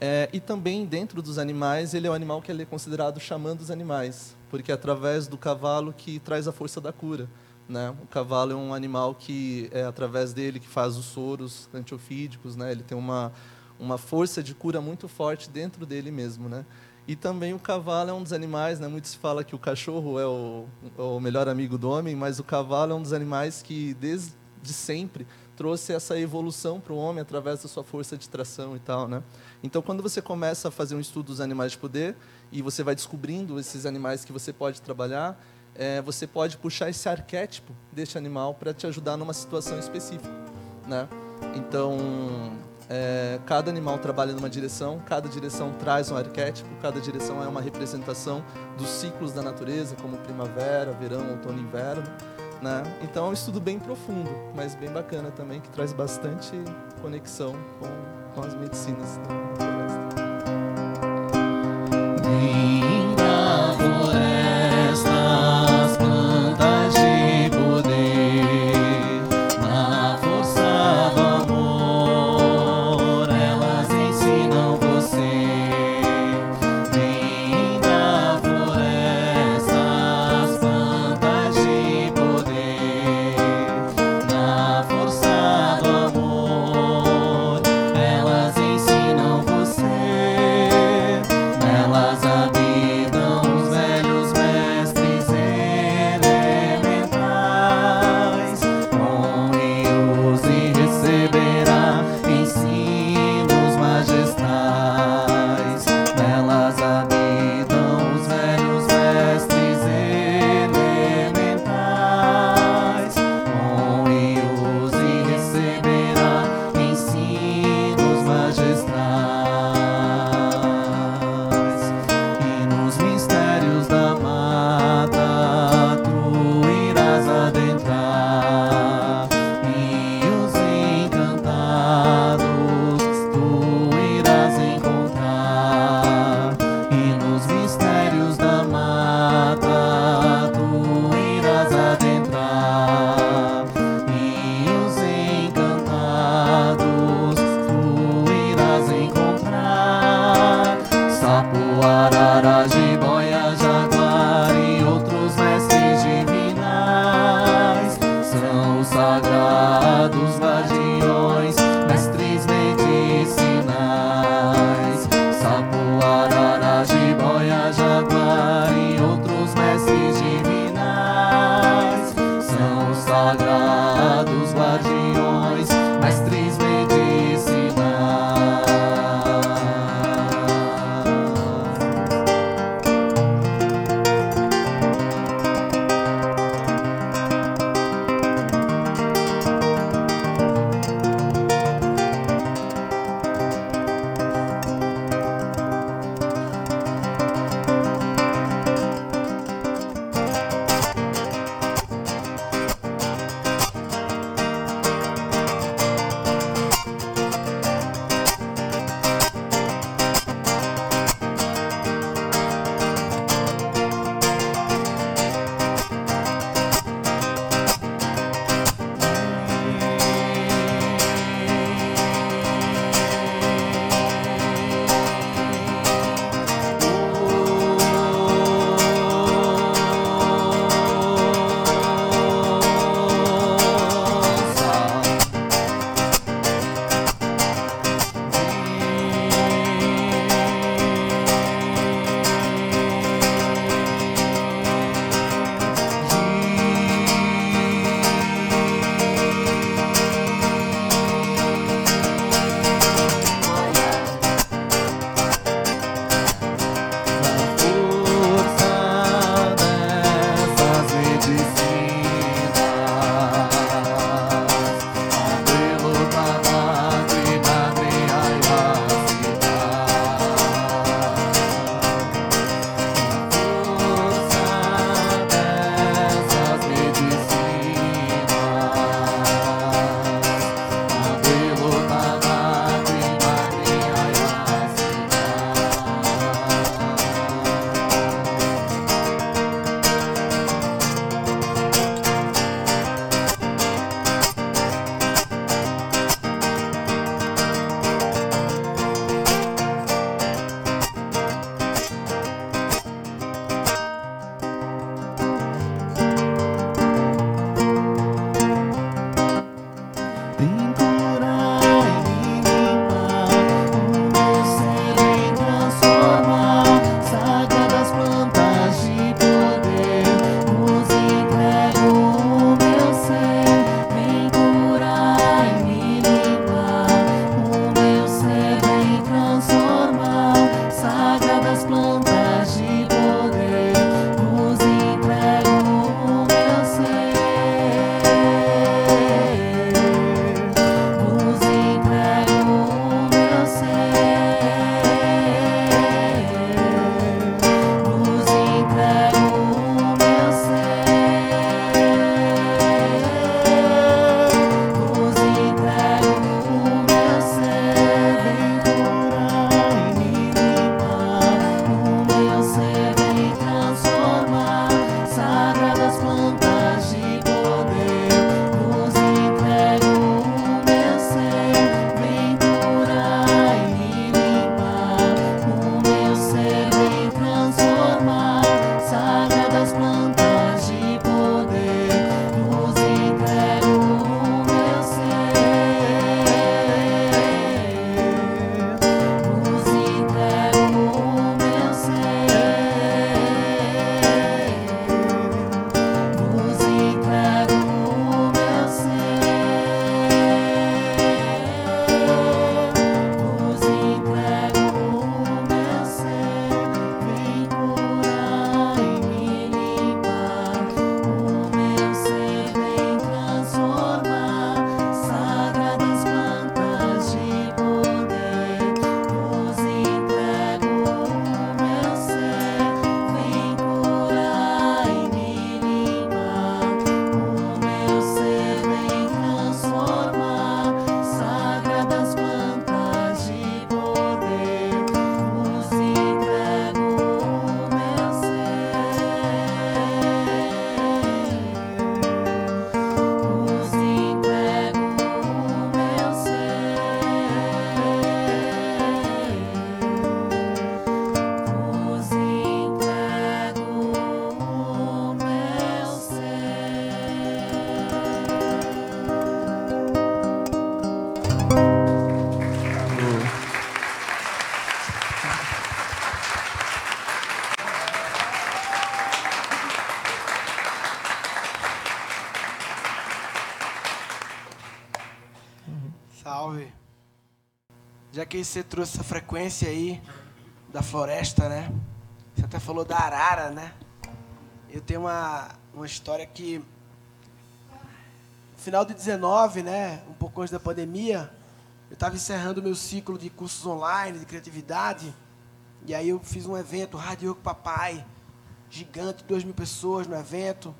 É, e também, dentro dos animais, ele é o animal que é considerado xamã dos animais, porque é através do cavalo que traz a força da cura. Né? O cavalo é um animal que é através dele que faz os soros antiofídicos, né? ele tem uma, uma força de cura muito forte dentro dele mesmo. Né? E também o cavalo é um dos animais, né? Muito se fala que o cachorro é o, o melhor amigo do homem, mas o cavalo é um dos animais que, desde sempre, trouxe essa evolução para o homem através da sua força de tração e tal, né? Então, quando você começa a fazer um estudo dos animais de poder e você vai descobrindo esses animais que você pode trabalhar, é, você pode puxar esse arquétipo deste animal para te ajudar numa situação específica, né? Então, é, cada animal trabalha numa direção, cada direção traz um arquétipo, cada direção é uma representação dos ciclos da natureza, como primavera, verão, outono e inverno. Né? Então é um estudo bem profundo, mas bem bacana também, que traz bastante conexão com, com as medicinas. Linda que você trouxe essa frequência aí da floresta, né? Você até falou da arara, né? Eu tenho uma, uma história que final de 19, né, um pouco antes da pandemia, eu estava encerrando meu ciclo de cursos online de criatividade, e aí eu fiz um evento, Rádio com Papai, gigante, duas mil pessoas no evento,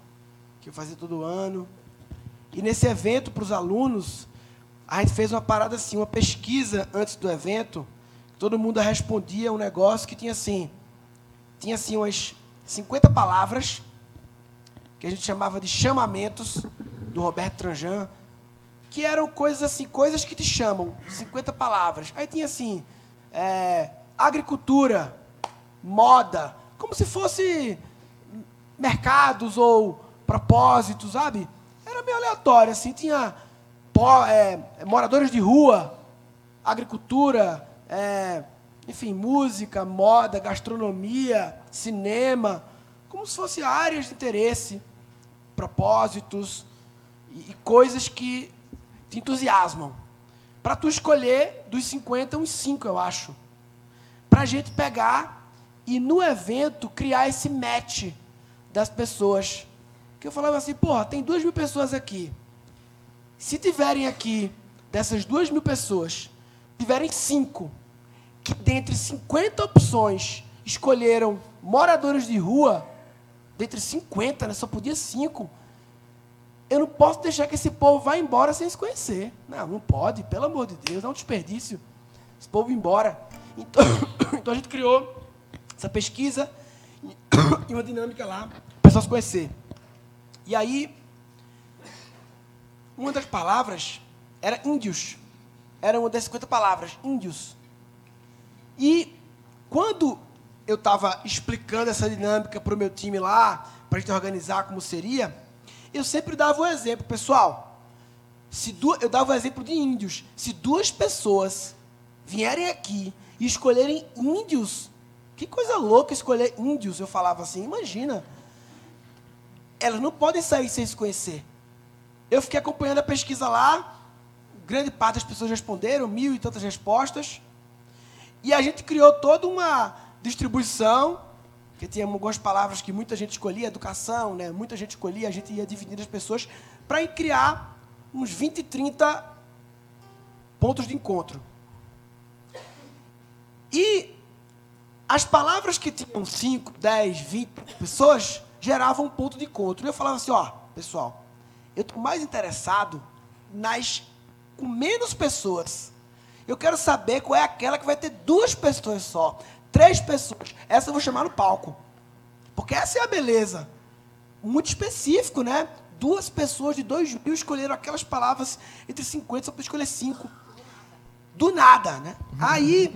que eu fazia todo ano. E nesse evento, para os alunos, a gente fez uma parada assim, uma pesquisa antes do evento, todo mundo respondia um negócio que tinha assim, tinha assim umas 50 palavras, que a gente chamava de chamamentos, do Roberto Tranjan, que eram coisas assim, coisas que te chamam, 50 palavras. Aí tinha assim, é, agricultura, moda, como se fosse mercados ou propósitos, sabe? Era meio aleatório, assim, tinha é, moradores de rua, agricultura, é, enfim, música, moda, gastronomia, cinema, como se fossem áreas de interesse, propósitos e, e coisas que te entusiasmam. Para tu escolher dos 50, uns 5, eu acho. Para a gente pegar e no evento criar esse match das pessoas. Que eu falava assim, porra, tem duas mil pessoas aqui. Se tiverem aqui, dessas duas mil pessoas, tiverem cinco, que dentre 50 opções escolheram moradores de rua, dentre 50, né, só podia cinco, eu não posso deixar que esse povo vá embora sem se conhecer. Não, não pode, pelo amor de Deus, é um desperdício. Esse povo embora. Então, então a gente criou essa pesquisa e uma dinâmica lá, para o pessoal se conhecer. E aí, uma das palavras era índios. Era uma das 50 palavras, índios. E quando eu estava explicando essa dinâmica para o meu time lá, para a gente organizar como seria, eu sempre dava o um exemplo, pessoal. Se. Eu dava o um exemplo de índios. Se duas pessoas vierem aqui e escolherem índios, que coisa louca escolher índios, eu falava assim, imagina. Elas não podem sair sem se conhecer. Eu fiquei acompanhando a pesquisa lá, grande parte das pessoas responderam, mil e tantas respostas. E a gente criou toda uma distribuição porque tinha algumas palavras que muita gente escolhia, educação, né? muita gente escolhia, a gente ia dividir as pessoas para criar uns 20, 30 pontos de encontro. E as palavras que tinham 5, 10, 20 pessoas geravam um ponto de encontro. E eu falava assim, ó, pessoal, eu estou mais interessado nas com menos pessoas. Eu quero saber qual é aquela que vai ter duas pessoas só. Três pessoas. Essa eu vou chamar no palco. Porque essa é a beleza. Muito específico, né? Duas pessoas de dois mil escolheram aquelas palavras entre 50, só para escolher cinco. Do nada, né? Aí,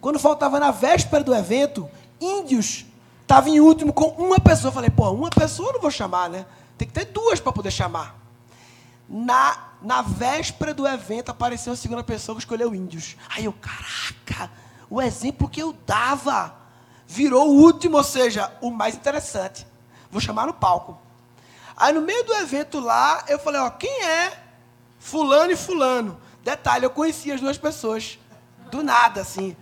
quando faltava na véspera do evento, índios estavam em último com uma pessoa. Eu falei, pô, uma pessoa eu não vou chamar, né? Tem que ter duas para poder chamar. Na, na véspera do evento apareceu a segunda pessoa que escolheu índios. Aí eu, caraca, o exemplo que eu dava virou o último, ou seja, o mais interessante. Vou chamar no palco. Aí no meio do evento lá, eu falei, ó, quem é fulano e fulano? Detalhe, eu conhecia as duas pessoas. Do nada, assim.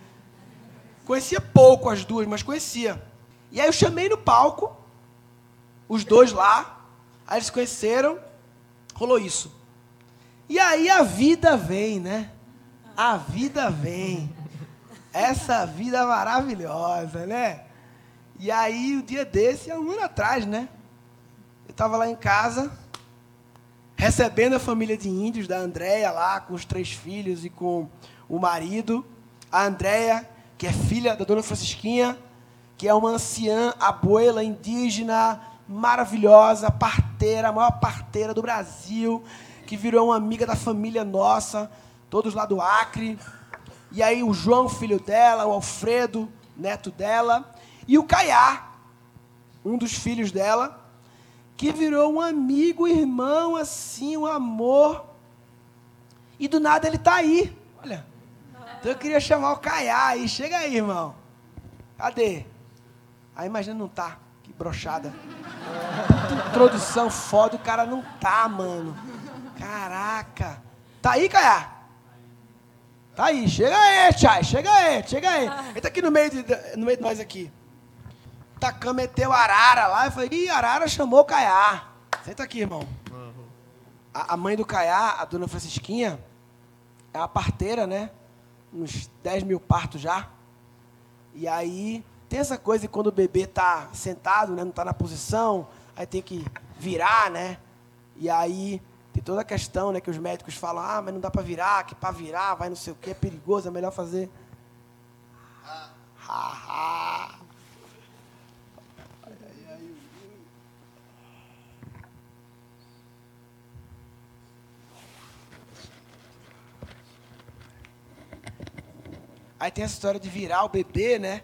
Conhecia pouco as duas, mas conhecia. E aí eu chamei no palco, os dois lá, aí eles conheceram, rolou isso. E aí a vida vem, né? A vida vem. Essa vida maravilhosa, né? E aí, o um dia desse, há um ano atrás, né? Eu estava lá em casa, recebendo a família de índios da Andréia lá, com os três filhos e com o marido. A Andréia, que é filha da dona Francisquinha, que é uma anciã, abuela indígena, maravilhosa, parteira, a maior parteira do Brasil, que virou uma amiga da família nossa, todos lá do Acre. E aí o João, filho dela, o Alfredo, neto dela, e o Caiá, um dos filhos dela, que virou um amigo, irmão, assim, um amor. E do nada ele está aí. Olha. Então eu queria chamar o Caiá aí. Chega aí, irmão. Cadê? Aí imagina não tá. Brochada. Introdução foda, o cara não tá, mano. Caraca. Tá aí, Caiá? Tá aí, chega aí, Chay, chega aí, chega aí. Ele tá aqui no meio de, no meio de nós aqui. Tacan meteu Arara lá, eu falei, ih, Arara chamou o Caiá. Senta aqui, irmão. A, a mãe do Caiá, a dona Francisquinha, é uma parteira, né? Uns 10 mil partos já. E aí, tem essa coisa de quando o bebê tá sentado, né? Não tá na posição, aí tem que virar, né? E aí, tem toda a questão, né? Que os médicos falam, ah, mas não dá para virar, que para virar vai não sei o que, é perigoso, é melhor fazer... Aí tem essa história de virar o bebê, né?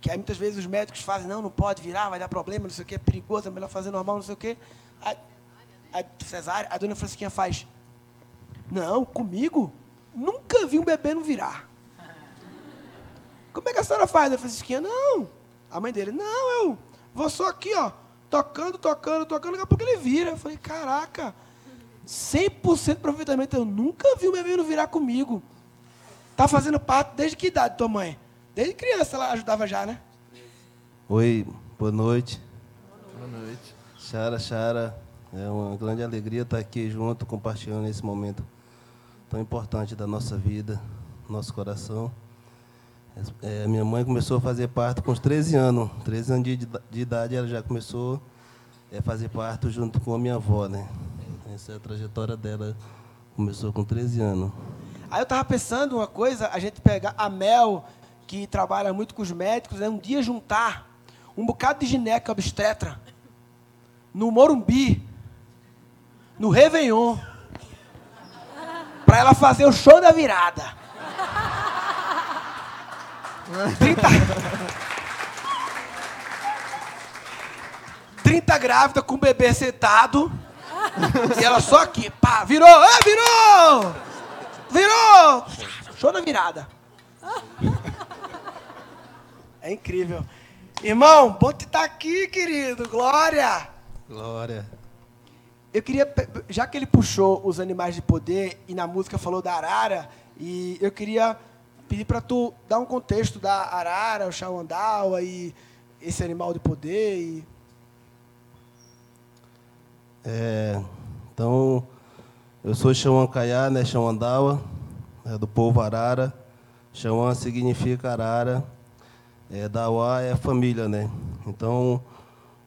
Que aí muitas vezes os médicos fazem, não, não pode virar, vai dar problema, não sei o que, é perigoso, é melhor fazer normal, não sei o que. Aí, aí cesárea, a dona Francisquinha faz, não, comigo? Nunca vi um bebê não virar. Como é que a senhora faz, dona Francisquinha? Não. A mãe dele, não, eu vou só aqui, ó, tocando, tocando, tocando, daqui a pouco ele vira. Eu falei, caraca, 100% de aproveitamento, eu nunca vi um bebê não virar comigo. Tá fazendo parto desde que idade, tua mãe? Desde criança ela ajudava já, né? Oi, boa noite. Boa noite. Chara, Chara, é uma grande alegria estar aqui junto, compartilhando esse momento tão importante da nossa vida, nosso coração. É, minha mãe começou a fazer parto com os 13 anos. 13 anos de, de idade ela já começou a fazer parto junto com a minha avó, né? Essa é a trajetória dela. Começou com 13 anos. Aí eu tava pensando uma coisa, a gente pegar a Mel, que trabalha muito com os médicos, né, um dia juntar um bocado de gineca obstetra no Morumbi, no Réveillon, para ela fazer o show da virada. 30, 30 grávida com o bebê sentado. E ela só aqui, pá, virou, ah, virou! Virou! Show da virada. É incrível. Irmão, bom te estar aqui, querido. Glória! Glória. Eu queria, já que ele puxou os animais de poder e na música falou da arara, e eu queria pedir para tu dar um contexto da arara, o chauandaua e esse animal de poder. E... É, então, eu sou Xauan Caiá, né, Xauandawa, é do povo Arara. Xauan significa Arara. É, Dawa é família, né? Então,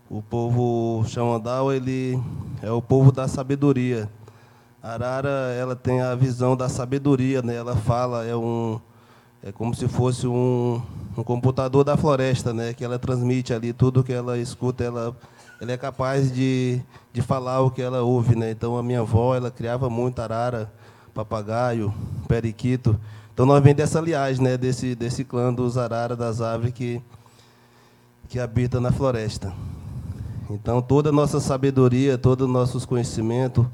o povo Xauandawa, ele é o povo da sabedoria. Arara, ela tem a visão da sabedoria, né? Ela fala, é um é como se fosse um, um computador da floresta, né? Que ela transmite ali tudo que ela escuta, ela ela é capaz de, de falar o que ela ouve, né? Então a minha avó, ela criava muito arara, papagaio, periquito. Então nós vem dessa linhagem, né? Desse desse clã dos arara das aves que que habita na floresta. Então toda a nossa sabedoria, todos os nossos conhecimentos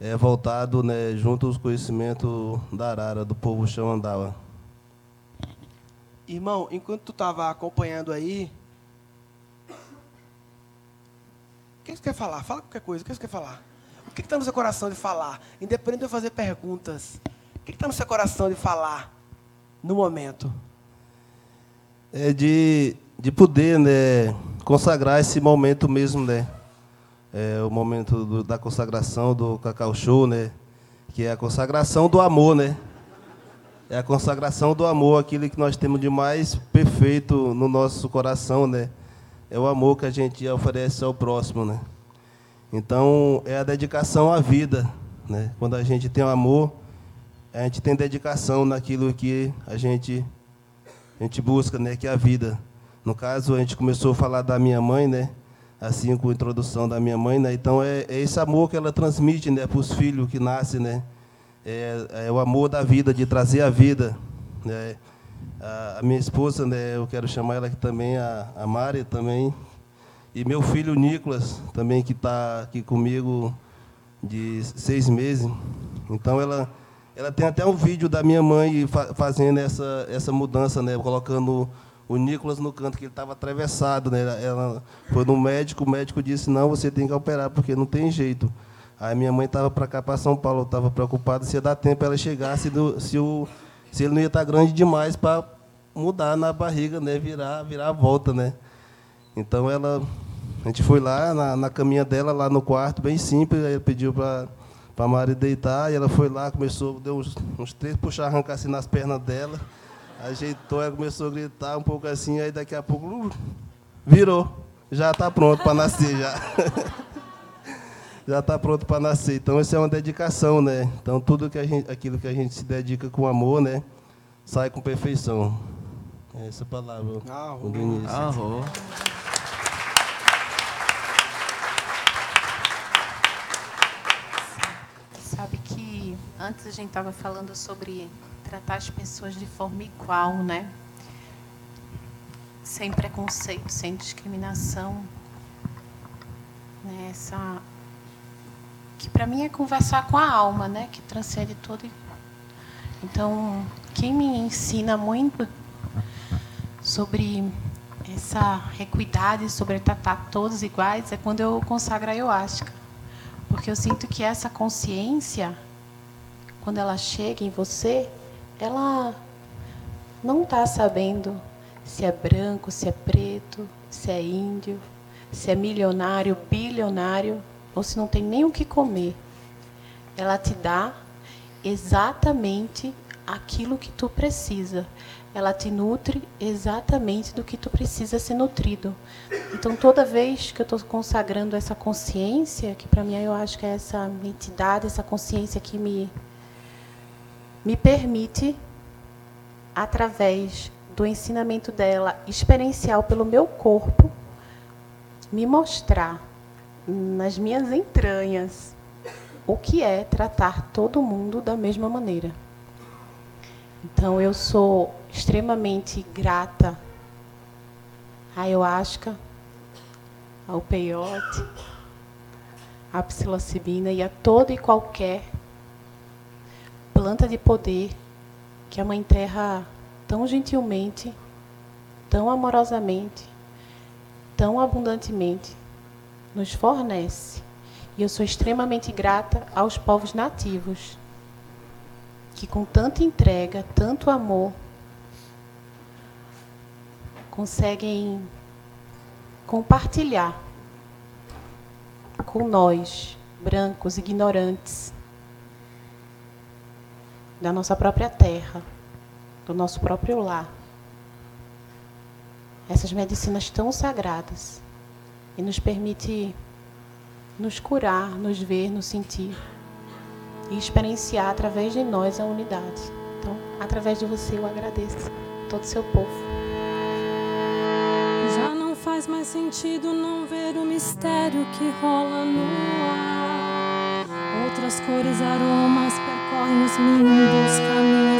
é voltado, né, junto aos conhecimentos da arara do povo Xamandawa. Irmão, enquanto tu estava acompanhando aí, o que você quer falar? Fala qualquer coisa, o que você quer falar? O que está no seu coração de falar? Independente de eu fazer perguntas, o que está no seu coração de falar no momento? É de, de poder, né, consagrar esse momento mesmo, né? É o momento do- da consagração do Cacau Show, né? Que é a consagração do amor, né? É a consagração do amor, aquilo que nós temos de mais perfeito no nosso coração, né? É o amor que a gente oferece ao próximo, né? Então, é a dedicação à vida, né? Quando a gente tem o amor, a gente tem dedicação naquilo que a gente a gente busca, né, que é a vida. No caso, a gente começou a falar da minha mãe, né? Assim, com a introdução da minha mãe, né? Então, é, é esse amor que ela transmite, né, para os filhos que nascem, né? É, é o amor da vida, de trazer a vida, né? A, a minha esposa, né, eu quero chamar ela aqui também, a, a Mari também, e meu filho Nicolas, também, que está aqui comigo de seis meses. Então, ela, ela tem até um vídeo da minha mãe fa- fazendo essa, essa mudança, né? Colocando o Nicolas no canto, que ele estava atravessado, né? Ela- Ela foi no médico, o médico disse, não, você tem que operar, porque não tem jeito. Aí minha mãe estava para cá, para São Paulo, estava preocupada se ia dar tempo ela chegar, se, do- se, o, se ele não ia estar grande demais para mudar na barriga, né? Virar, virar a volta, né? Então ela, a gente foi lá na, na caminha dela lá no quarto, bem simples, aí ele pediu para para a Mari deitar, e ela foi lá, começou, deu uns, uns três puxar arrancar assim nas pernas dela, ajeitou, ela começou a gritar um pouco assim, aí daqui a pouco uh, virou, já está pronto para nascer já. já está pronto para nascer. Então isso é uma dedicação, né? Então tudo que a gente, aquilo que a gente se dedica com amor, né, sai com perfeição. É essa palavra. Arro. do início. Arro. Sabe que antes a gente estava falando sobre tratar as pessoas de forma igual, né? Sem preconceito, sem discriminação. Né? Que para mim é conversar com a alma, né? Que transcende tudo. Então, quem me ensina muito sobre essa equidade, sobre tratar todos iguais, é quando eu consagro a ayahuasca. Porque eu sinto que essa consciência, quando ela chega em você, ela não está sabendo se é branco, se é preto, se é índio, se é milionário, bilionário, ou se não tem nem o que comer. Ela te dá exatamente aquilo que tu precisa. Ela te nutre exatamente do que tu precisa ser nutrido. Então, toda vez que eu estou consagrando essa consciência, que para mim eu acho que é essa entidade, essa consciência que me, me permite, através do ensinamento dela, experiencial pelo meu corpo, me mostrar nas minhas entranhas o que é tratar todo mundo da mesma maneira. Então eu sou extremamente grata à ayahuasca, ao peiote, à psilocibina e a toda e qualquer planta de poder que a Mãe Terra tão gentilmente, tão amorosamente, tão abundantemente nos fornece. E eu sou extremamente grata aos povos nativos que com tanta entrega, tanto amor, conseguem compartilhar com nós, brancos, ignorantes, da nossa própria terra, do nosso próprio lar, essas medicinas tão sagradas e nos permite nos curar, nos ver, nos sentir e experienciar através de nós a unidade. Então, através de você, eu agradeço todo o seu povo. Já não faz mais sentido não ver o mistério que rola no ar. Outras cores, aromas sonhos lindos caminhos.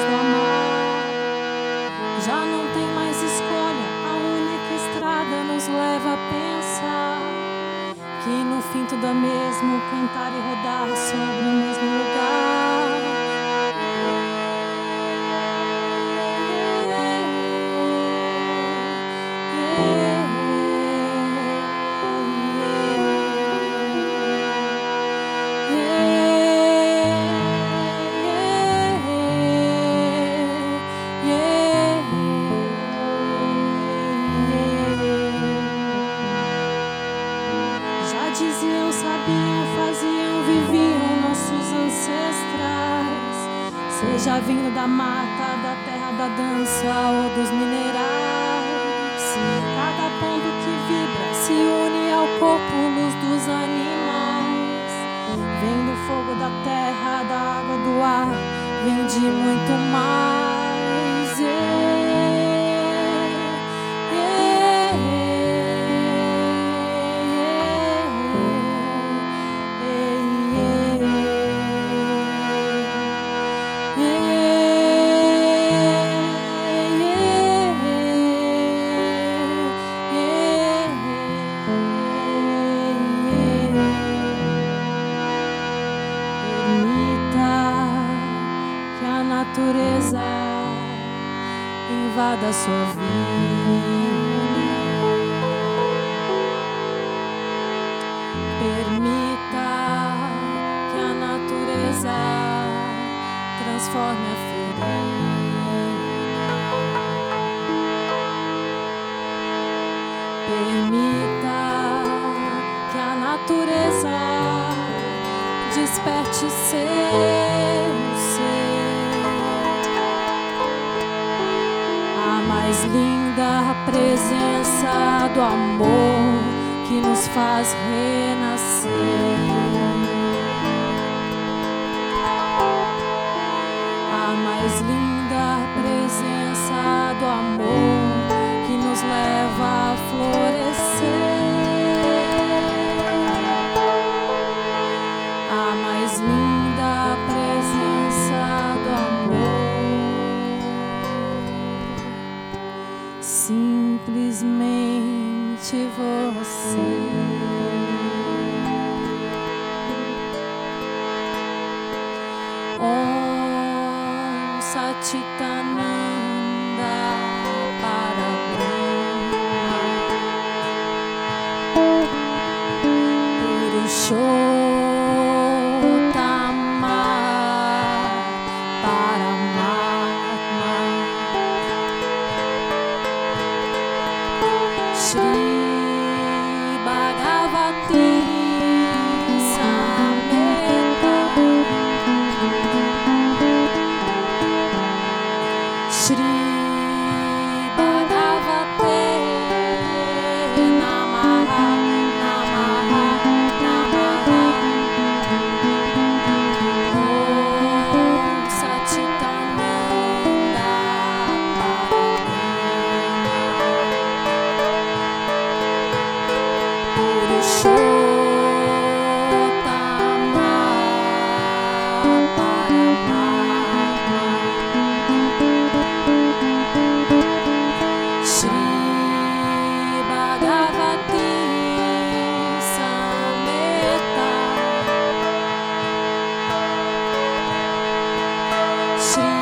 sing.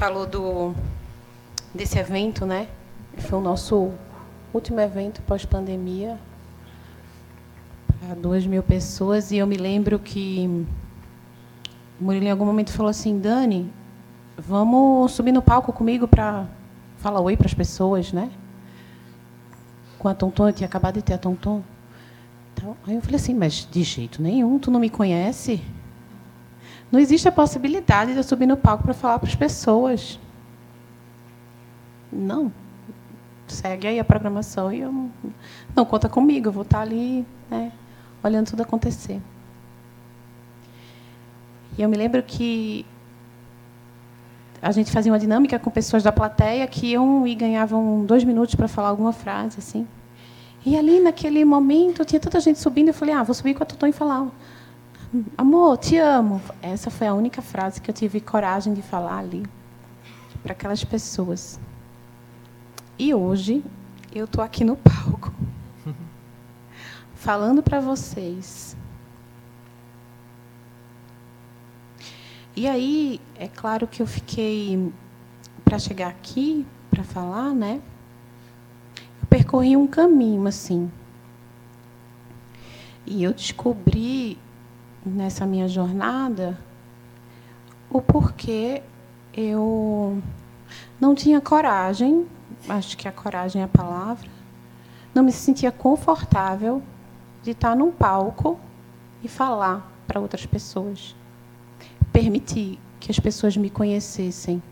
Falou do desse evento, né? Foi o nosso último evento pós-pandemia para duas mil pessoas e eu me lembro que o Murilo em algum momento falou assim, Dani, vamos subir no palco comigo para falar oi para as pessoas, né? Com a Tonton, eu tinha acabado de ter a Tonton. Então, aí eu falei assim, mas de jeito nenhum, tu não me conhece? Não existe a possibilidade de eu subir no palco para falar para as pessoas. Não. Segue aí a programação e eu não, não conta comigo, eu vou estar ali, né, olhando tudo acontecer. E eu me lembro que a gente fazia uma dinâmica com pessoas da plateia que iam e ganhavam dois minutos para falar alguma frase, assim. E ali, naquele momento, tinha tanta gente subindo, eu falei, ah, vou subir com a Tutã e falar, amor, te amo. Essa foi a única frase que eu tive coragem de falar ali, para aquelas pessoas. E hoje, eu estou aqui no palco, falando para vocês. E aí, é claro que eu fiquei, para chegar aqui, para falar, né? Eu percorri um caminho, assim. E eu descobri, nessa minha jornada, o porquê eu não tinha coragem, acho que a coragem é a palavra, não me sentia confortável de estar num palco e falar para outras pessoas. Permitir que as pessoas me conhecessem.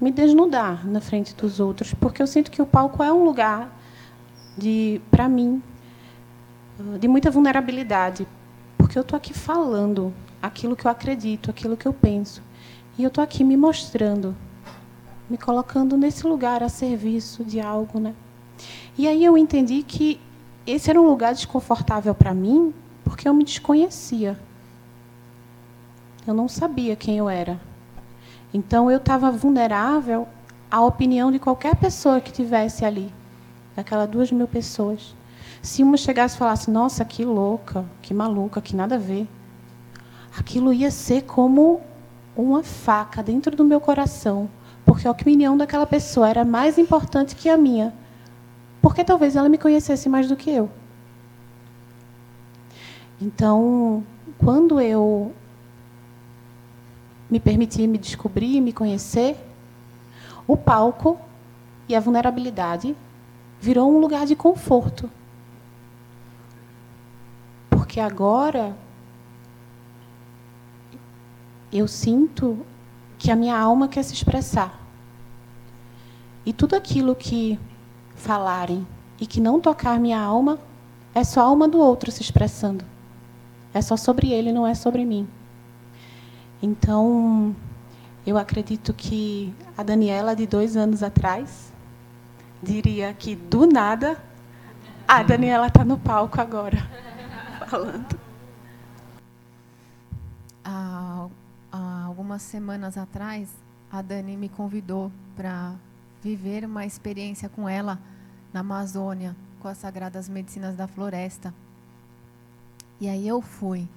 Me desnudar na frente dos outros, porque eu sinto que o palco é um lugar de, para mim, de muita vulnerabilidade, porque eu estou aqui falando aquilo que eu acredito, aquilo que eu penso, e eu estou aqui me mostrando, me colocando nesse lugar a serviço de algo, né? E aí eu entendi que esse era um lugar desconfortável para mim, porque eu me desconhecia. Eu não sabia quem eu era. Então eu estava vulnerável à opinião de qualquer pessoa que tivesse ali, daquelas duas mil pessoas. Se uma chegasse e falasse, nossa, que louca, que maluca, que nada a ver, aquilo ia ser como uma faca dentro do meu coração, porque a opinião daquela pessoa era mais importante que a minha, porque talvez ela me conhecesse mais do que eu. Então, quando eu me permitir me descobrir, me conhecer, o palco e a vulnerabilidade virou um lugar de conforto. Porque agora eu sinto que a minha alma quer se expressar. E tudo aquilo que falarem e que não tocar minha alma é só a alma do outro se expressando. É só sobre ele, não é sobre mim. Então, eu acredito que a Daniela de dois anos atrás diria que do nada a Daniela está no palco agora falando. Há, há algumas semanas atrás, a Dani me convidou para viver uma experiência com ela na Amazônia, com as Sagradas Medicinas da Floresta. E aí eu fui.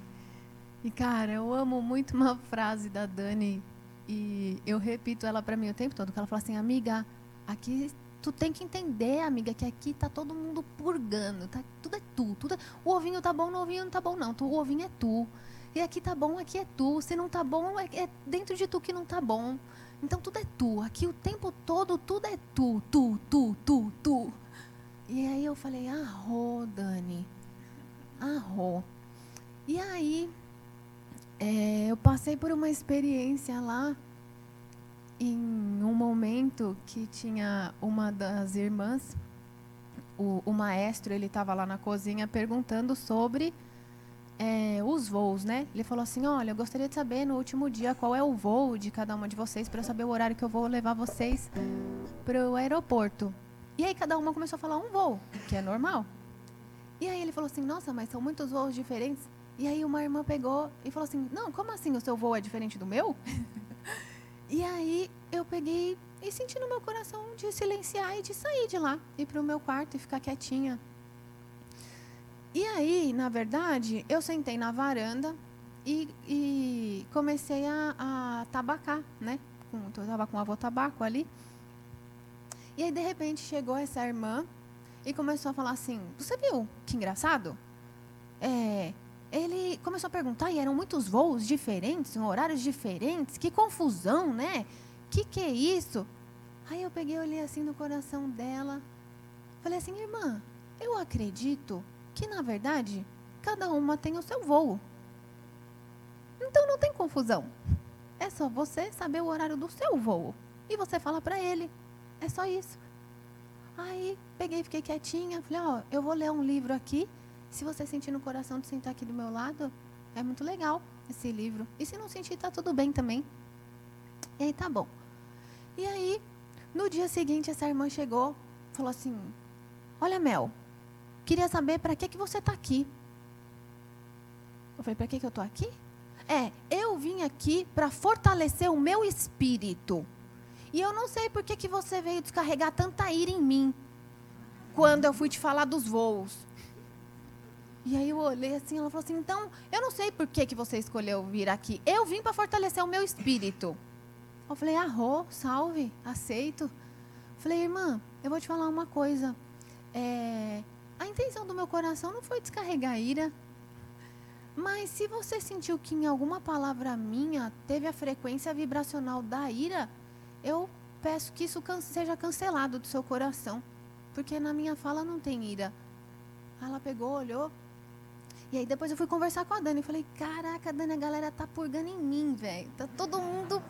E, cara, eu amo muito uma frase da Dani e eu repito ela para mim o tempo todo, que ela fala assim, amiga, aqui tu tem que entender, amiga, que aqui tá todo mundo purgando, tá, tudo é tu, tudo é, o ovinho tá bom, o ovinho não tá bom não, tu, o ovinho é tu. E aqui tá bom, aqui é tu, se não tá bom, é, é dentro de tu que não tá bom. Então tudo é tu, aqui o tempo todo tudo é tu, tu, tu, tu, tu. E aí eu falei, arro, Dani, arro. E aí é, eu passei por uma experiência lá em um momento que tinha uma das irmãs, o, o maestro, ele estava lá na cozinha perguntando sobre é, os voos, né? Ele falou assim, olha, eu gostaria de saber no último dia qual é o voo de cada uma de vocês para saber o horário que eu vou levar vocês para o aeroporto. E aí cada uma começou a falar um voo, que é normal. E aí ele falou assim, nossa, mas são muitos voos diferentes. E aí uma irmã pegou e falou assim: Não, como assim o seu voo é diferente do meu? e aí eu peguei e senti no meu coração de silenciar e de sair de lá, ir para o meu quarto e ficar quietinha. E aí, na verdade, eu sentei na varanda e, e comecei a, a, tabacar, né? Eu estava com o avô tabaco ali. E aí, de repente, chegou essa irmã e começou a falar assim: Você viu que engraçado? É, ele começou a perguntar, e eram muitos voos diferentes, em horários diferentes, que confusão, né? Que que é isso? Aí eu peguei, olhei assim no coração dela, falei assim, irmã, eu acredito que na verdade cada uma tem o seu voo. Então não tem confusão. É só você saber o horário do seu voo. E você fala para ele. É só isso. Aí peguei, fiquei quietinha. Falei, ó, eu vou ler um livro aqui. Se você sentir no coração de sentar aqui do meu lado, é muito legal esse livro. E se não sentir, tá tudo bem também. E aí tá bom. E aí, no dia seguinte, essa irmã chegou, falou assim: Olha, Mel, queria saber para que, que você está aqui. Eu falei: Para que, que eu estou aqui? É, eu vim aqui para fortalecer o meu espírito. E eu não sei por que, que você veio descarregar tanta ira em mim quando eu fui te falar dos voos. E aí eu olhei assim, ela falou assim: então, eu não sei por que, que você escolheu vir aqui. Eu vim para fortalecer o meu espírito. Eu falei, arro, salve, aceito. Falei, irmã, eu vou te falar uma coisa. É, a intenção do meu coração não foi descarregar ira. Mas se você sentiu que em alguma palavra minha teve a frequência vibracional da ira, eu peço que isso seja cancelado do seu coração. Porque na minha fala não tem ira. Ela pegou, olhou. E aí depois eu fui conversar com a Dani. Falei, caraca, Dani, a galera tá purgando em mim, velho. Tá todo mundo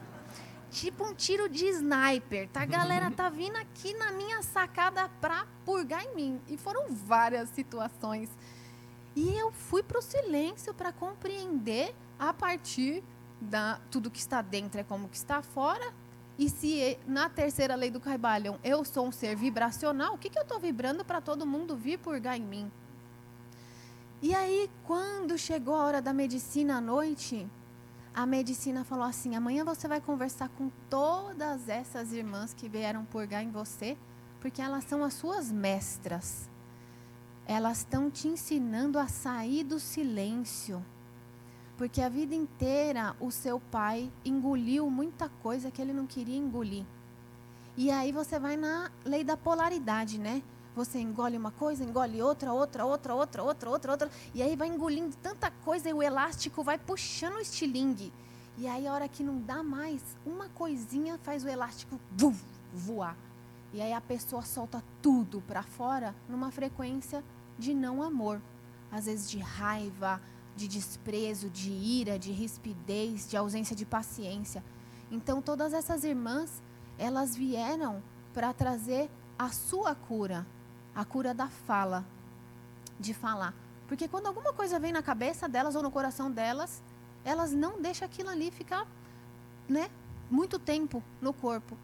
tipo um tiro de sniper, tá? A galera tá vindo aqui na minha sacada pra purgar em mim. E foram várias situações. E eu fui pro silêncio para compreender a partir da tudo que está dentro é como que está fora. E se na terceira lei do Caibalion eu sou um ser vibracional, o que, que eu estou vibrando para todo mundo vir purgar em mim? E aí, quando chegou a hora da medicina à noite, a medicina falou assim: amanhã você vai conversar com todas essas irmãs que vieram purgar em você, porque elas são as suas mestras. Elas estão te ensinando a sair do silêncio. Porque a vida inteira o seu pai engoliu muita coisa que ele não queria engolir. E aí você vai na lei da polaridade, né? Você engole uma coisa, engole outra, outra, outra, outra, outra, outra, outra. E aí vai engolindo tanta coisa e o elástico vai puxando o estilingue. E aí, a hora que não dá mais, uma coisinha faz o elástico voar. E aí a pessoa solta tudo para fora numa frequência de não amor. Às vezes de raiva, de desprezo, de ira, de rispidez, de ausência de paciência. Então, todas essas irmãs, elas vieram para trazer a sua cura, a cura da fala, de falar. Porque quando alguma coisa vem na cabeça delas ou no coração delas, elas não deixam aquilo ali ficar, né, muito tempo no corpo.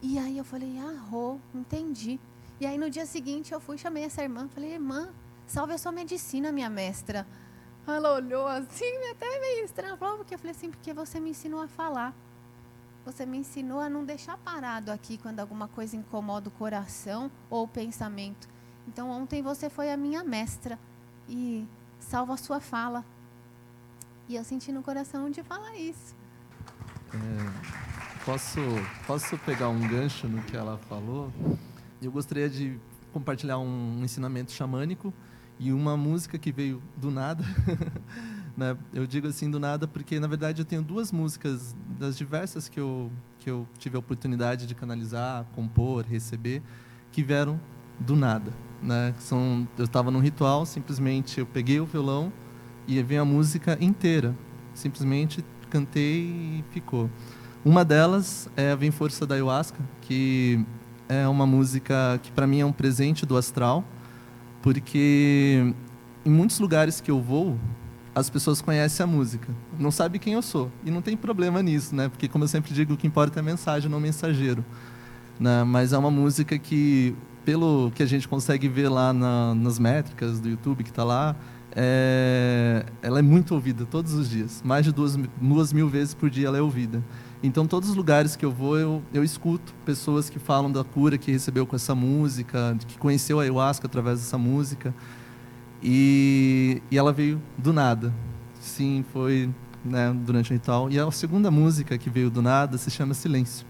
E aí eu falei, ah, entendi. E aí no dia seguinte eu fui chamei essa irmã, falei, irmã, salve a sua medicina, minha mestra. Ela olhou assim, até meio estranha, falou, porque eu falei assim, porque você me ensinou a falar. Você me ensinou a não deixar parado aqui quando alguma coisa incomoda o coração ou o pensamento. Então ontem você foi a minha mestra e salva a sua fala. E eu senti no coração de falar isso. É, posso, posso pegar um gancho no que ela falou? Eu gostaria de compartilhar um ensinamento xamânico e uma música que veio do nada. né? Eu digo assim do nada porque, na verdade, eu tenho duas músicas das diversas que eu, que eu tive a oportunidade de canalizar, compor, receber, que vieram do nada. Né? São, eu estava num ritual, simplesmente eu peguei o violão e veio a música inteira. Simplesmente cantei e ficou. Uma delas é a Vem Força da Ayahuasca, que é uma música que para mim é um presente do astral, porque em muitos lugares que eu vou, as pessoas conhecem a música, não sabem quem eu sou. E não tem problema nisso, né? Porque, como eu sempre digo, o que importa é a mensagem, não o mensageiro. Né? Mas é uma música que, pelo que a gente consegue ver lá na, nas métricas do YouTube que está lá, é, ela é muito ouvida todos os dias. Mais de duas, duas mil vezes por dia ela é ouvida. Então, todos os lugares que eu vou, eu, eu escuto pessoas que falam da cura que recebeu com essa música, que conheceu a ayahuasca através dessa música. E, e ela veio do nada. Sim, foi né, durante o ritual. E a segunda música que veio do nada se chama Silêncio.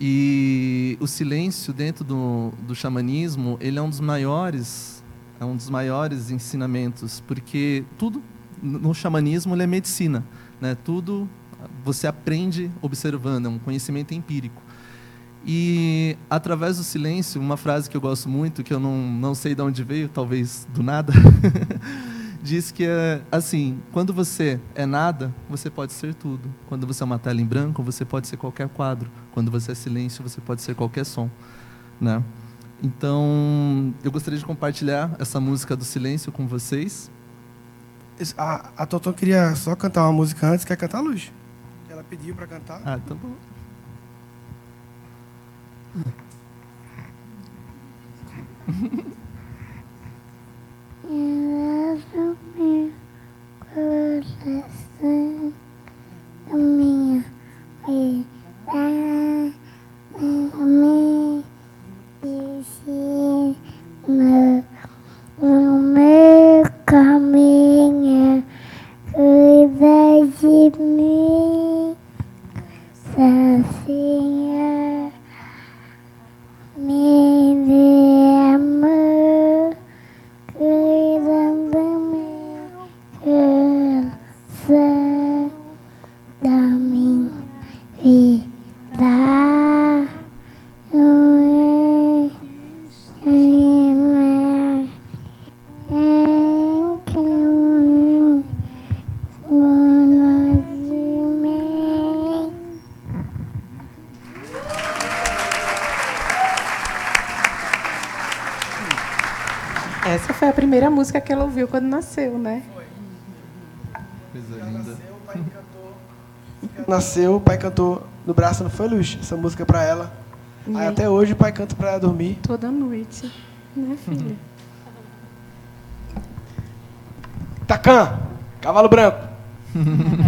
E o silêncio dentro do, do xamanismo, ele é um dos maiores, é um dos maiores ensinamentos, porque tudo no xamanismo é medicina, né? Tudo você aprende observando, é um conhecimento empírico. E através do silêncio, uma frase que eu gosto muito, que eu não, não sei de onde veio, talvez do nada, diz que é assim: quando você é nada, você pode ser tudo. Quando você é uma tela em branco, você pode ser qualquer quadro. Quando você é silêncio, você pode ser qualquer som, né? Então, eu gostaria de compartilhar essa música do silêncio com vocês. A, a Totó queria só cantar uma música antes, quer cantar Luz? Ela pediu pra cantar. Ah, então bom. Coração primeira música que ela ouviu quando nasceu, né? Coisa linda. Nasceu, o pai cantou no braço, não foi, Luz? Essa música pra ela. E Aí aí? até hoje o pai canta pra ela dormir. Toda noite, né, filha? Tacan, cavalo branco.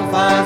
não faz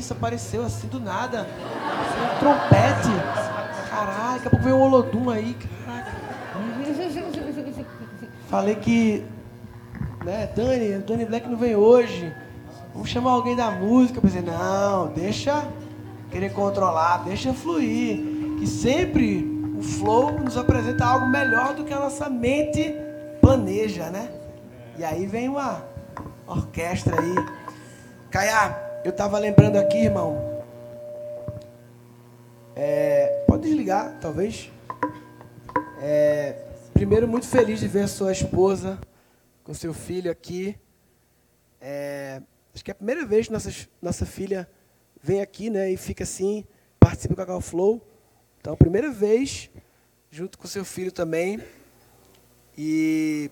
isso? Apareceu assim do nada. Um trompete. Caralho, daqui a pouco veio um Olodum aí. Caraca. Falei que. Né, Dani, Dani Black não vem hoje. Vamos chamar alguém da música. Eu pensei, não, deixa querer controlar, deixa fluir. Que sempre o flow nos apresenta algo melhor do que a nossa mente planeja, né? E aí vem uma orquestra aí. Caiá, eu estava lembrando aqui, irmão. É, pode desligar, talvez. É, primeiro, muito feliz de ver sua esposa com seu filho aqui. É, acho que é a primeira vez que nossa, nossa filha vem aqui né, e fica assim, participa do Cacau Flow. Então, primeira vez, junto com seu filho também. E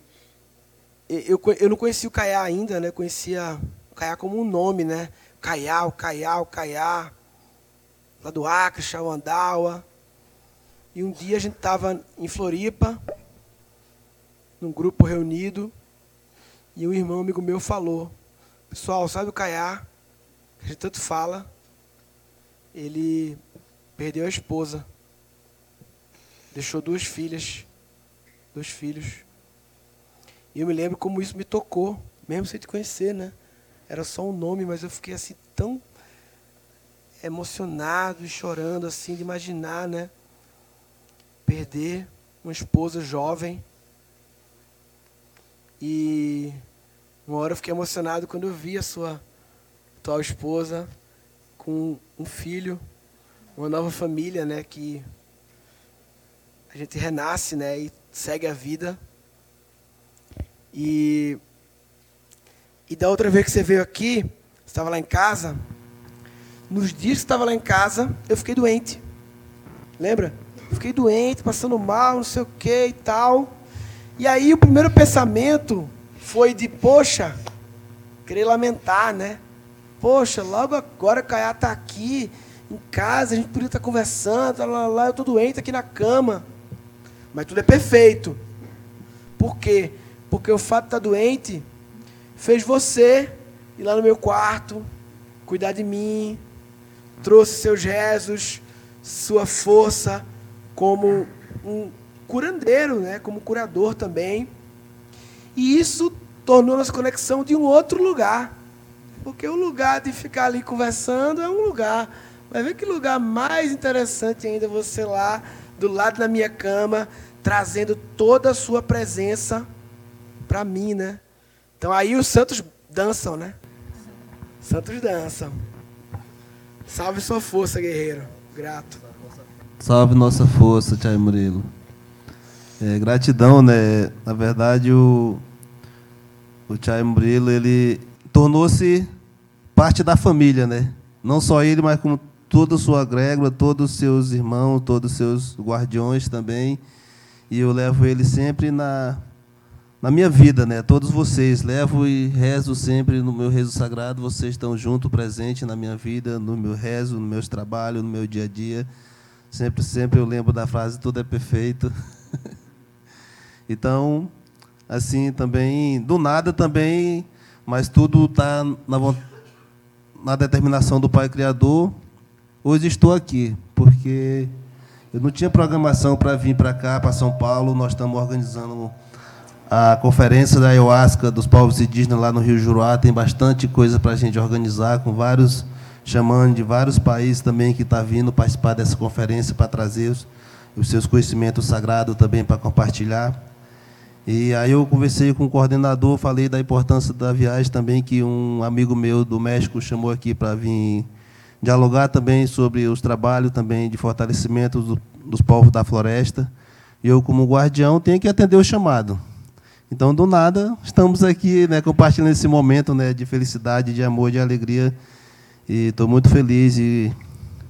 eu, eu não conhecia o Caiá ainda, né? Conhecia o Caiá como um nome, né? Caiá, o Caiá, o Caiá. Lá do Acre, Chauandaua. E um dia a gente estava em Floripa, num grupo reunido, e um irmão amigo meu falou, pessoal, sabe o Caiá, que a gente tanto fala, ele perdeu a esposa, deixou duas filhas, dois filhos. E eu me lembro como isso me tocou, mesmo sem te conhecer, né? Era só um nome, mas eu fiquei assim tão emocionado e chorando assim de imaginar, né? perder uma esposa jovem. E uma hora eu fiquei emocionado quando eu vi a sua atual esposa com um filho, uma nova família, né, que a gente renasce, né, e segue a vida. E e da outra vez que você veio aqui, estava lá em casa, nos dias que estava lá em casa, eu fiquei doente. Lembra? fiquei doente, passando mal, não sei o que e tal. E aí o primeiro pensamento foi de, poxa, querer lamentar, né? Poxa, logo agora Caiá está aqui, em casa, a gente podia estar tá conversando, lá, lá, eu estou doente aqui na cama. Mas tudo é perfeito. Por quê? Porque o fato de estar tá doente fez você ir lá no meu quarto, cuidar de mim, trouxe seus rezos, sua força, como um curandeiro, né? como curador também. E isso tornou nossa conexão de um outro lugar. Porque o lugar de ficar ali conversando é um lugar. Mas vê que lugar mais interessante ainda você lá, do lado da minha cama, trazendo toda a sua presença para mim, né? Então aí os santos dançam, né? Santos dançam. Salve sua força, guerreiro. Grato. Salve nossa força, Tchai Murilo. É, gratidão, né? Na verdade, o, o Tchai Murilo, ele tornou-se parte da família, né? Não só ele, mas como toda a sua grégua, todos os seus irmãos, todos os seus guardiões também. E eu levo ele sempre na, na minha vida, né? Todos vocês, levo e rezo sempre no meu rezo sagrado. Vocês estão junto, presente na minha vida, no meu rezo, no meus trabalhos, no meu dia a dia. Sempre, sempre eu lembro da frase tudo é perfeito. então, assim, também, do nada também, mas tudo está na, na determinação do Pai Criador. Hoje estou aqui, porque eu não tinha programação para vir para cá, para São Paulo. Nós estamos organizando a conferência da ayahuasca dos povos indígenas lá no Rio Juruá. Tem bastante coisa para a gente organizar, com vários chamando de vários países também que está vindo participar dessa conferência para trazer os, os seus conhecimentos sagrados também para compartilhar. E aí eu conversei com o coordenador, falei da importância da viagem também, que um amigo meu do México chamou aqui para vir dialogar também sobre os trabalhos também de fortalecimento do, dos povos da floresta. E eu, como guardião, tenho que atender o chamado. Então, do nada, estamos aqui né, compartilhando esse momento né, de felicidade, de amor, de alegria e estou muito feliz e,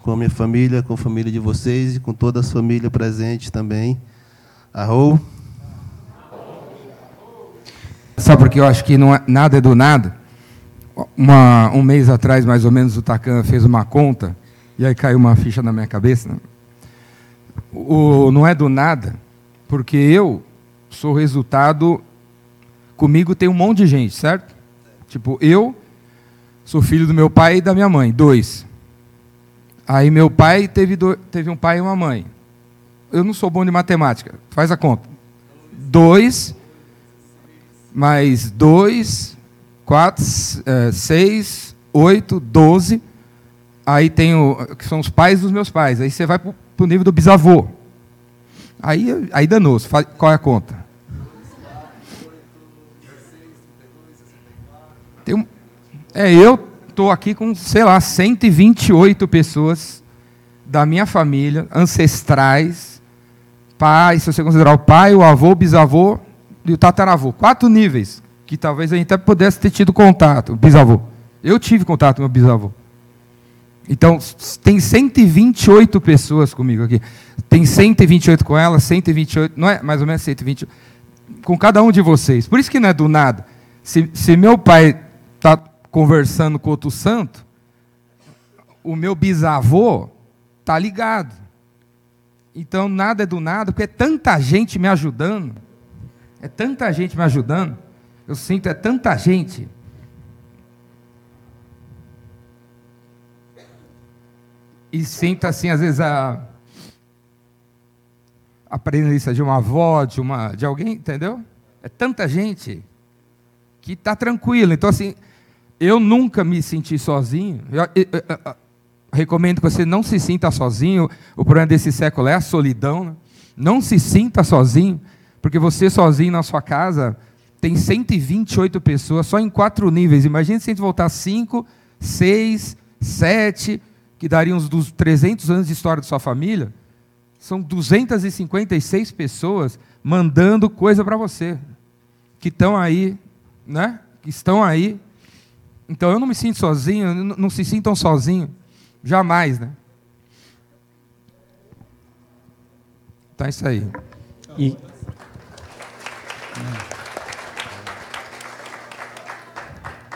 com a minha família, com a família de vocês e com toda a família presente também. Arrou. Sabe porque eu acho que não é, nada é do nada? Uma, um mês atrás, mais ou menos, o Tacan fez uma conta e aí caiu uma ficha na minha cabeça. Né? O, não é do nada, porque eu sou resultado. Comigo tem um monte de gente, certo? Tipo, eu Sou filho do meu pai e da minha mãe, dois. Aí meu pai teve, do, teve um pai e uma mãe. Eu não sou bom de matemática, faz a conta. Dois, mais dois, quatro, é, seis, oito, doze. Aí tem o, que são os pais dos meus pais. Aí você vai para o nível do bisavô. Aí, aí danou-se. Qual é a conta? Tem é, eu estou aqui com, sei lá, 128 pessoas da minha família, ancestrais, pai, se você considerar o pai, o avô, o bisavô e o tataravô. Quatro níveis que talvez a gente até pudesse ter tido contato. Bisavô. Eu tive contato com o meu bisavô. Então, tem 128 pessoas comigo aqui. Tem 128 com ela, 128, não é? Mais ou menos 128. Com cada um de vocês. Por isso que não é do nada. Se, se meu pai está conversando com outro santo, o meu bisavô está ligado. Então, nada é do nada, porque é tanta gente me ajudando. É tanta gente me ajudando. Eu sinto, é tanta gente. E sinto, assim, às vezes, a, a presença de uma avó, de, uma, de alguém, entendeu? É tanta gente que está tranquilo. Então, assim, eu nunca me senti sozinho. Eu, eu- eu- recomendo que você não se sinta sozinho. O problema desse século é a solidão. né? Não se sinta sozinho, porque você sozinho na sua casa tem 128 pessoas, só em quatro níveis. Imagina se a gente voltar 5, 6, 7, que dariam uns dos 300 anos de história da sua família. São 256 pessoas mandando coisa para você, que estão aí, né? Que estão aí. Então eu não me sinto sozinho, não se sintam sozinhos, jamais, né? É isso aí. E,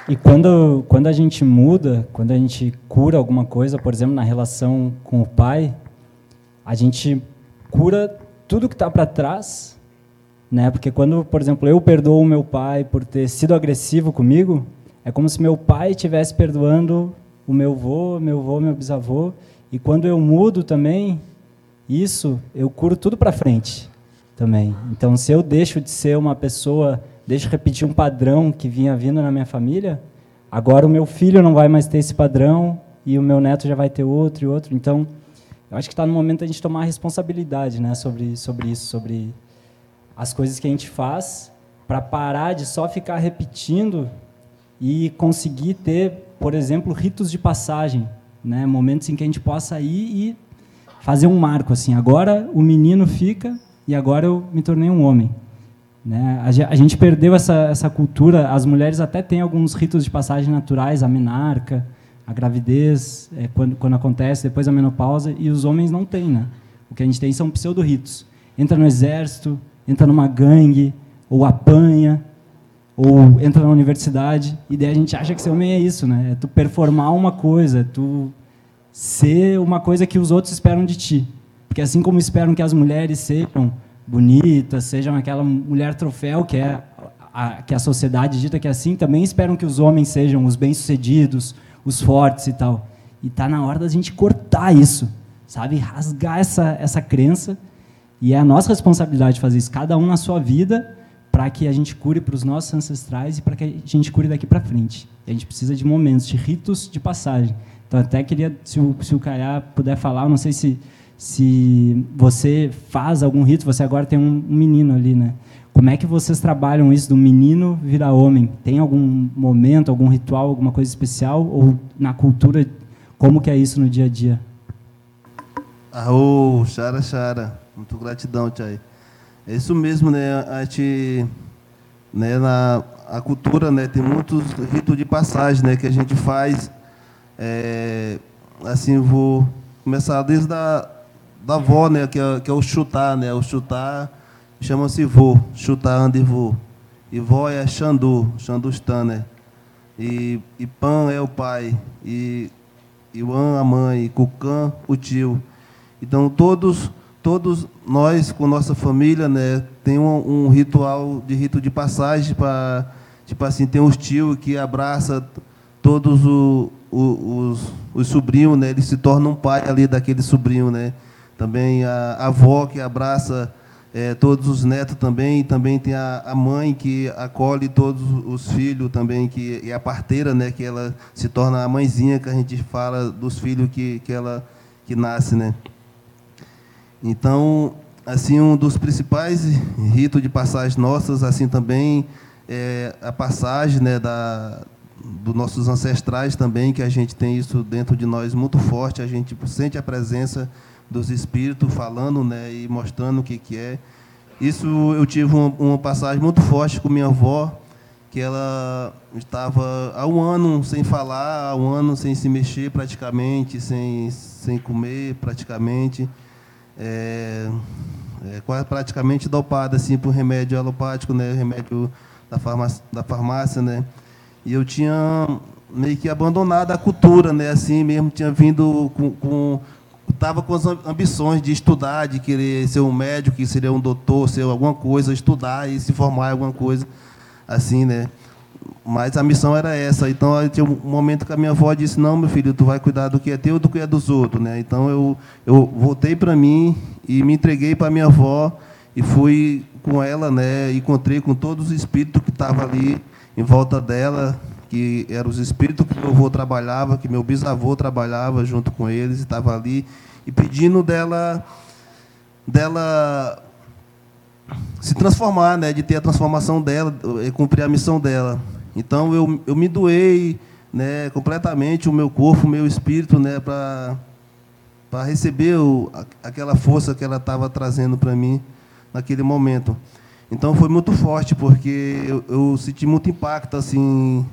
e quando, quando a gente muda, quando a gente cura alguma coisa, por exemplo, na relação com o pai, a gente cura tudo que está para trás, né? Porque quando, por exemplo, eu perdoo o meu pai por ter sido agressivo comigo, é como se meu pai estivesse perdoando o meu avô, meu avô, meu bisavô, e quando eu mudo também, isso eu curo tudo para frente também. Então, se eu deixo de ser uma pessoa, deixo de repetir um padrão que vinha vindo na minha família, agora o meu filho não vai mais ter esse padrão e o meu neto já vai ter outro e outro. Então, eu acho que está no momento da gente tomar responsabilidade, né, sobre sobre isso, sobre as coisas que a gente faz para parar de só ficar repetindo e conseguir ter, por exemplo, ritos de passagem, né, momentos em que a gente possa ir e fazer um marco assim. Agora o menino fica e agora eu me tornei um homem. Né? A, ge- a gente perdeu essa, essa cultura. As mulheres até têm alguns ritos de passagem naturais, a menarca, a gravidez, é, quando, quando acontece, depois a menopausa, e os homens não têm. Né? O que a gente tem são pseudo-ritos. Entra no exército, entra numa gangue, ou apanha, ou entra na universidade, e daí a gente acha que ser homem é isso, né? É tu performar uma coisa, é tu ser uma coisa que os outros esperam de ti. Porque assim como esperam que as mulheres sejam bonitas, sejam aquela mulher troféu que é a, que a sociedade dita que é assim, também esperam que os homens sejam os bem-sucedidos, os fortes e tal. E tá na hora da gente cortar isso, sabe? Rasgar essa essa crença. E é a nossa responsabilidade fazer isso, cada um na sua vida, para que a gente cure para os nossos ancestrais e para que a gente cure daqui para frente. E a gente precisa de momentos, de ritos de passagem. Então, até queria, se o, se o Caiá puder falar, não sei se, se você faz algum rito, você agora tem um, um menino ali, né? Como é que vocês trabalham isso do menino virar homem? Tem algum momento, algum ritual, alguma coisa especial? Ou na cultura, como que é isso no dia a dia? Arro, xara, xara. Muito gratidão, Tchai. É isso mesmo, né? A gente, né, na a cultura, né, tem muitos ritos de passagem, né, que a gente faz. É, assim, vou começar desde a da avó, né, que é, que é o chutar, né? O chutar chama-se vô, chutar anda e vô. E vó é Xandu, Xandustan, né? E, e Pan é o pai, e Iwan a mãe, e Cucã o tio. Então todos todos nós com nossa família, né, tem um, um ritual de rito de passagem para tipo assim tem os tios que abraça todos o, o, os, os sobrinhos, né, ele se torna um pai ali daquele sobrinho, né. Também a, a avó que abraça eh, todos os netos também, também tem a, a mãe que acolhe todos os filhos também, que e a parteira, né, que ela se torna a mãezinha que a gente fala dos filhos que, que ela que nasce, né. Então, assim, um dos principais ritos de passagem nossas, assim também, é a passagem né, da, dos nossos ancestrais também, que a gente tem isso dentro de nós muito forte, a gente sente a presença dos espíritos falando né, e mostrando o que, que é. Isso eu tive uma, uma passagem muito forte com minha avó, que ela estava há um ano sem falar, há um ano sem se mexer praticamente, sem, sem comer praticamente, é, é, praticamente dopada assim, por remédio alopático, né, remédio da farmácia, da farmácia, né? E eu tinha meio que abandonado a cultura, né? Assim mesmo, tinha vindo com, com estava com as ambições de estudar, de querer ser um médico, que seria um doutor, ser alguma coisa, estudar e se formar em alguma coisa, assim, né? Mas a missão era essa. Então, aí tinha um momento que a minha avó disse: Não, meu filho, tu vai cuidar do que é teu do que é dos outros, né? Então, eu, eu voltei para mim e me entreguei para minha avó e fui com ela, né? Encontrei com todos os espíritos que estavam ali em volta dela, que eram os espíritos que meu avô trabalhava, que meu bisavô trabalhava junto com eles, estava ali, e pedindo dela, dela se transformar, né, de ter a transformação dela, e cumprir a missão dela. Então eu, eu me doei, né, completamente o meu corpo, o meu espírito, né, para para receber o, aquela força que ela estava trazendo para mim naquele momento. Então foi muito forte porque eu, eu senti muito impacto assim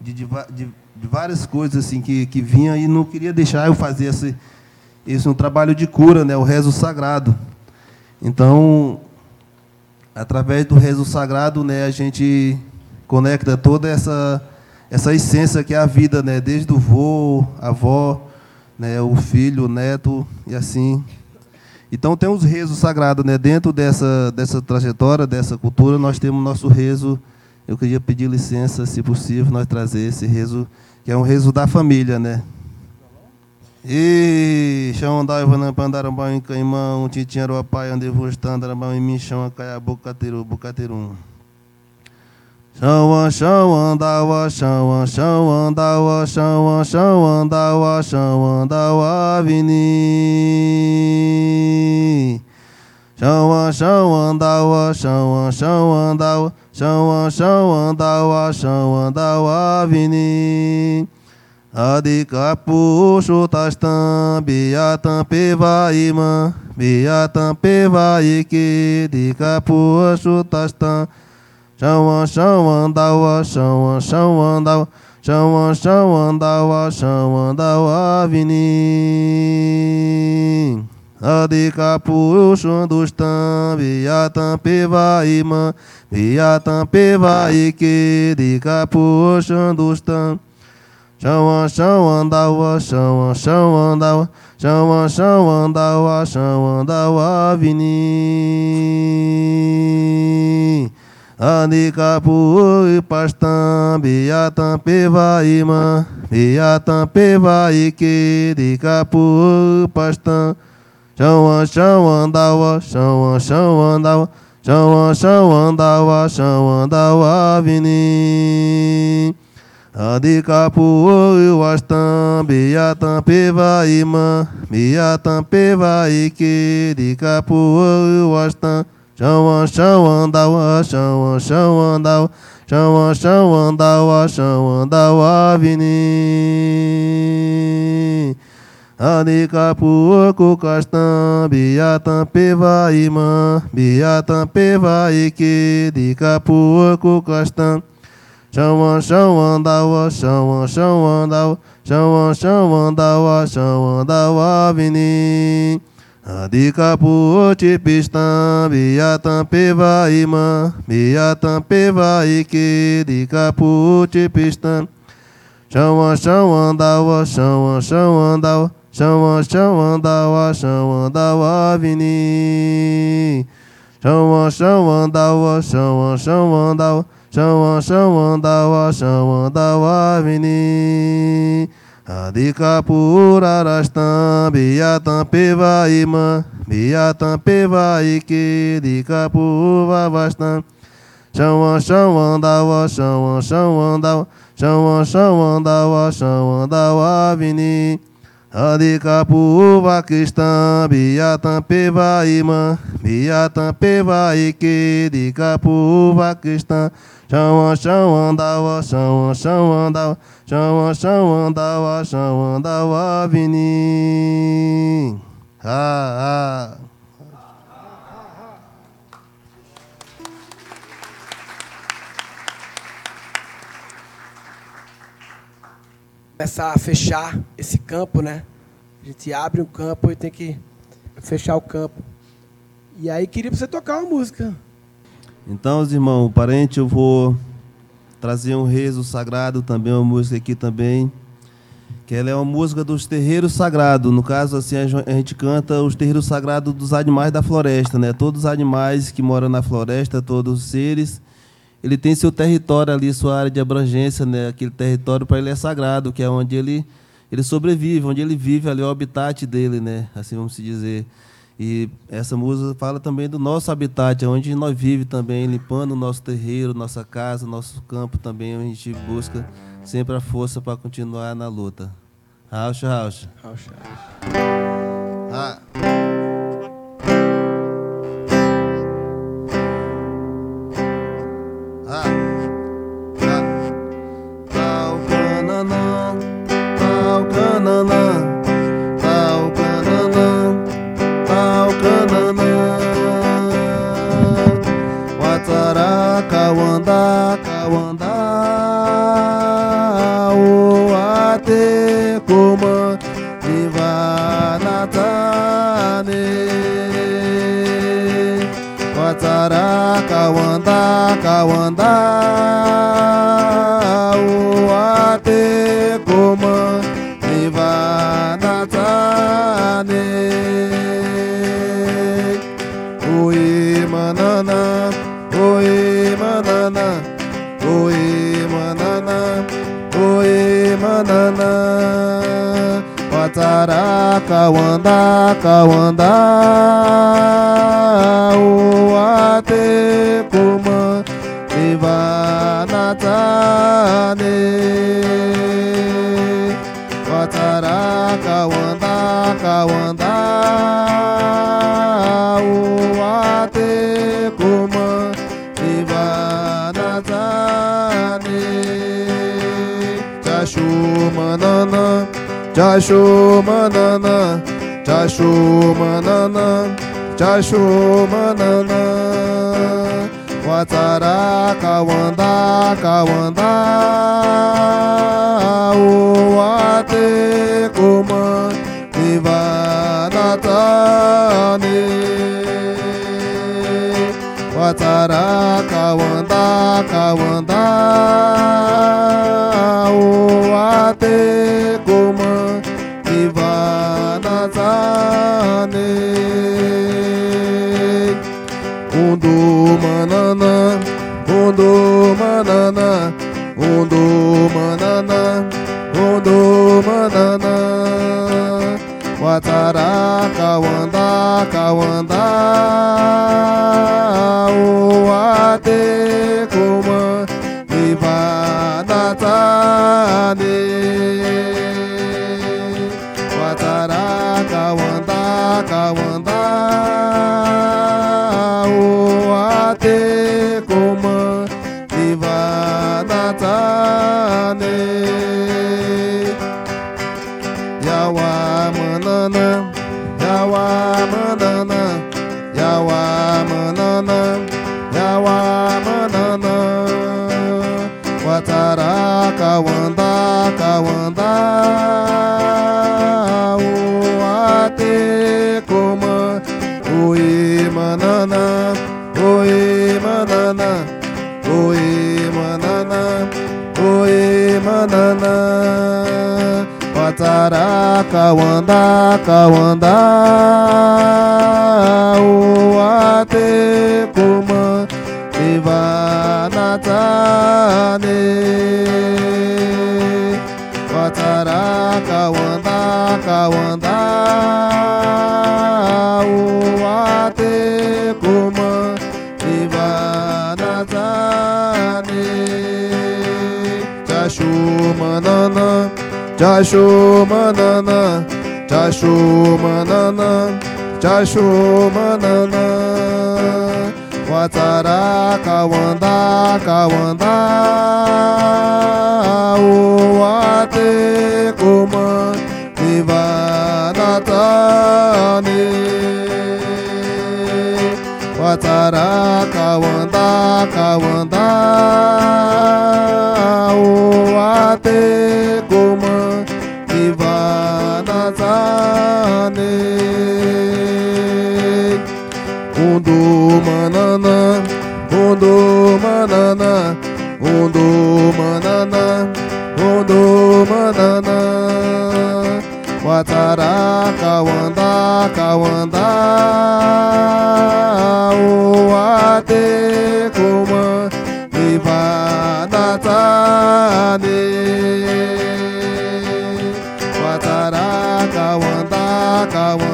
de, de, de, de, várias coisas assim que que vinha e não queria deixar eu fazer esse esse um trabalho de cura, né, o rezo sagrado. Então através do rezo sagrado, né, a gente conecta toda essa essa essência que é a vida, né, desde o vô, a avó, né, o filho, o neto e assim. Então tem os rezos sagrados, né, dentro dessa dessa trajetória, dessa cultura, nós temos nosso rezo. Eu queria pedir licença, se possível, nós trazer esse rezo, que é um rezo da família, né? E chão da Ivana Pandarambá em Caimão, Titinharo Apai, onde vou estar, Darambá em mim, chão a Caia Bocateru, Bocaterum. Chão, chão, andawa, chão, chão, andawa, chão, chão, andawa, chão, andawa, vini. Chão, chão, andawa, chão, chão, andawa, chão, chão, andawa, chão, andawa, vini. Adikapu shutastam biyatam peva iman biyatam peva iki dikapu shutastam Shawan shawan dawa shawan shawan dawa shawan shawan dawa shawan dawa vini Adikapu shundustam biyatam peva iman biyatam peva iki dikapu shundustam Shawan shawan dawa shawan shawan dawa shawan shawan dawa shawan dawa vini. Adikapu pastam biyatam peva iman biyatam peva iki dikapu pastam Shawan shawan dawa shawan shawan dawa shawan shawan vini Adikapu vastam biyatam peva iman biyatam peva iki dikapu vastam Shawan shawan dawa shawan shawan dawa shawan shawan dawa shawan dawa vini Adikapu kukastam biyatam peva iman biyatam peva iki dikapu kukastam Shawan shawan dawa shawan shawan dawa shawan shawan dawa shawan dawa vini. Adikapu tipistam biyatam peva iman biyatam peva iki dikapu tipistam Shawan shawan dawa shawan shawan dawa shawan shawan dawa shawan dawa vini. Shawan shawan dawa shawan shawan dawa shawan shawan dawa shawan dawa vini. Adikapu rarastam biyatam peva iman biyatam peva iki dikapu vavastam Shawan shawan dawa shawan shawan dawa shawan shawan dawa shawan dawa vini. Adikapu Vakistan, Biatan Peva Iman, Biatan Peva Ike, Dikapu Vakistan, Chão, chão, andava, chão, chão, andava, chão, chão, andava, chão, andava, vini. Ah, ah. começar a fechar esse campo, né? A gente abre um campo e tem que fechar o campo. E aí queria pra você tocar uma música. Então, os irmãos, parente, eu vou trazer um rezo sagrado também, uma música aqui também, que ela é uma música dos terreiros sagrados. No caso, assim, a gente canta os terreiros sagrados dos animais da floresta, né? Todos os animais que moram na floresta, todos os seres, ele tem seu território ali, sua área de abrangência, né? Aquele território para ele é sagrado, que é onde ele ele sobrevive, onde ele vive ali é o habitat dele, né? Assim vamos dizer. E essa música fala também do nosso habitat, onde nós vivemos também, limpando o nosso terreiro, nossa casa, nosso campo também, onde a gente busca sempre a força para continuar na luta. Raucha, raucha. Raucha. Ah. Ah. Ah. Kawanda, kawanda, o ate kuma, divanatane. Oi, manana, oi, manana, oi, manana, oi, manana. Watara, kawanda, kawanda, o divanatane. Watara, kawanda, kawanda, o ate kuma, divanatane. Jashu manana, Jashu manana, Watara, kawanda, kawanda, o ate kuma, divanatane. Watara, kawanda, kawanda, o ate kuma, divanatane. Manana, undu manana, undu manana, undu manana. Watara, kawanda, kawanda, o ate kuma, divanatane. Watara kawanda kawanda o ate kuma divanatane Watara kawanda kawanda o ate kuma divanatane Jashu manana Jashu manana, Chacho manana, chacho manana Watara kawanda. Kawanda O ate kuma nivana tane Watara kawanda. Kawanda tane Undo manana, undo manana, undo manana, undo manana. Watara kawanda kawanda o ate kuma ivana tane. Kawanda kawanda o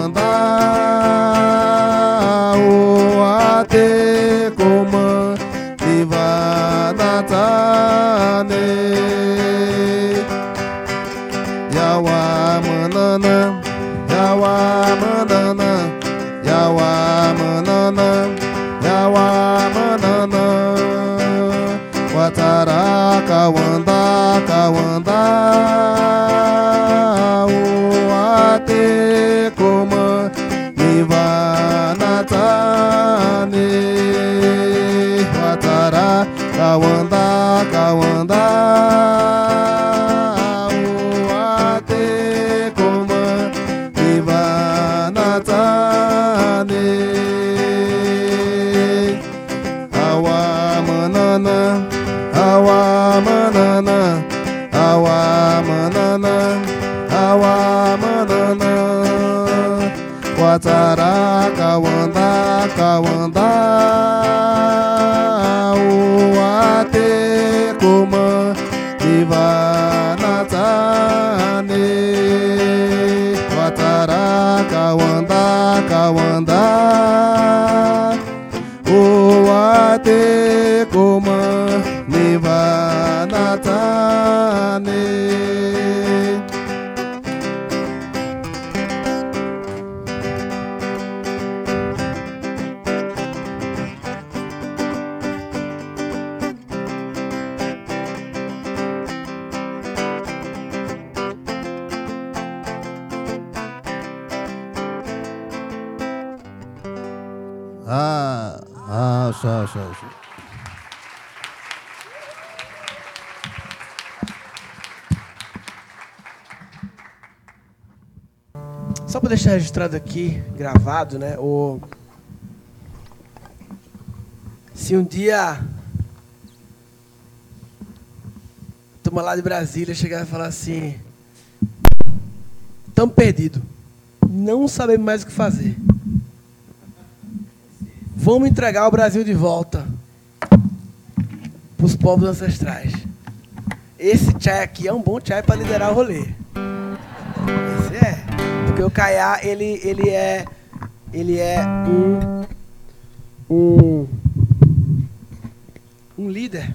Watara kawanda kawanda o ate kuma nivana tane. Awa manana, awa manana, awa manana, awa manana. Watara kawanda kawanda ate deixar registrado aqui, gravado, né? O... Se um dia turma lá de Brasília chegar e falar assim: estamos perdidos, não sabemos mais o que fazer. Vamos entregar o Brasil de volta para os povos ancestrais. Esse chai aqui é um bom chai para liderar o rolê. Porque o Caiá, ele, ele é. Ele é um. Um. Um líder.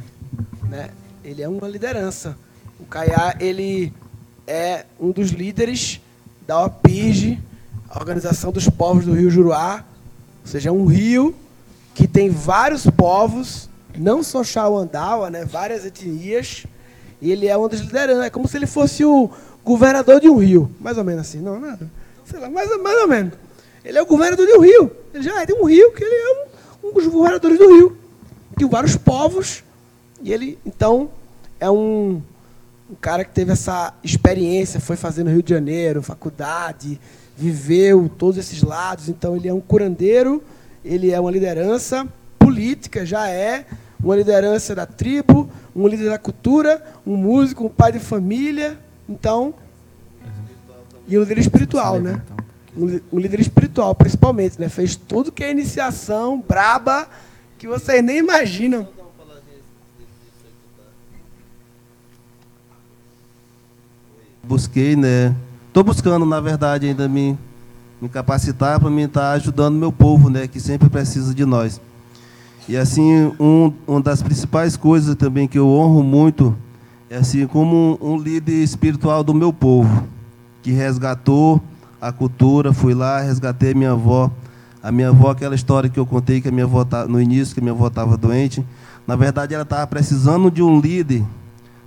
Né? Ele é uma liderança. O Caiá, ele é um dos líderes da OPIG, Organização dos Povos do Rio Juruá. Ou seja, é um rio que tem vários povos, não só Xauandaua, né? várias etnias. E ele é uma das lideranças. É como se ele fosse o governador de um rio. Mais ou menos assim. Não, nada. Sei lá, mais, mais ou menos. Ele é o governador de um rio. Ele já é de um rio que ele é um, um dos governadores do rio. De vários povos. E ele, então, é um, um cara que teve essa experiência, foi fazer no Rio de Janeiro, faculdade, viveu todos esses lados. Então, ele é um curandeiro, ele é uma liderança política, já é uma liderança da tribo, um líder da cultura, um músico, um pai de família. Então, e um líder espiritual, né? Um, li- um líder espiritual, principalmente, né? Fez tudo que é iniciação braba que vocês nem imaginam. Busquei, né? Estou buscando, na verdade, ainda me, me capacitar para mim estar ajudando meu povo, né? Que sempre precisa de nós. E assim, um, uma das principais coisas também que eu honro muito assim como um, líder espiritual do meu povo, que resgatou a cultura, fui lá, resgatei minha avó. A minha avó, aquela história que eu contei que a minha avó tá, no início, que a minha avó estava doente, na verdade ela estava precisando de um líder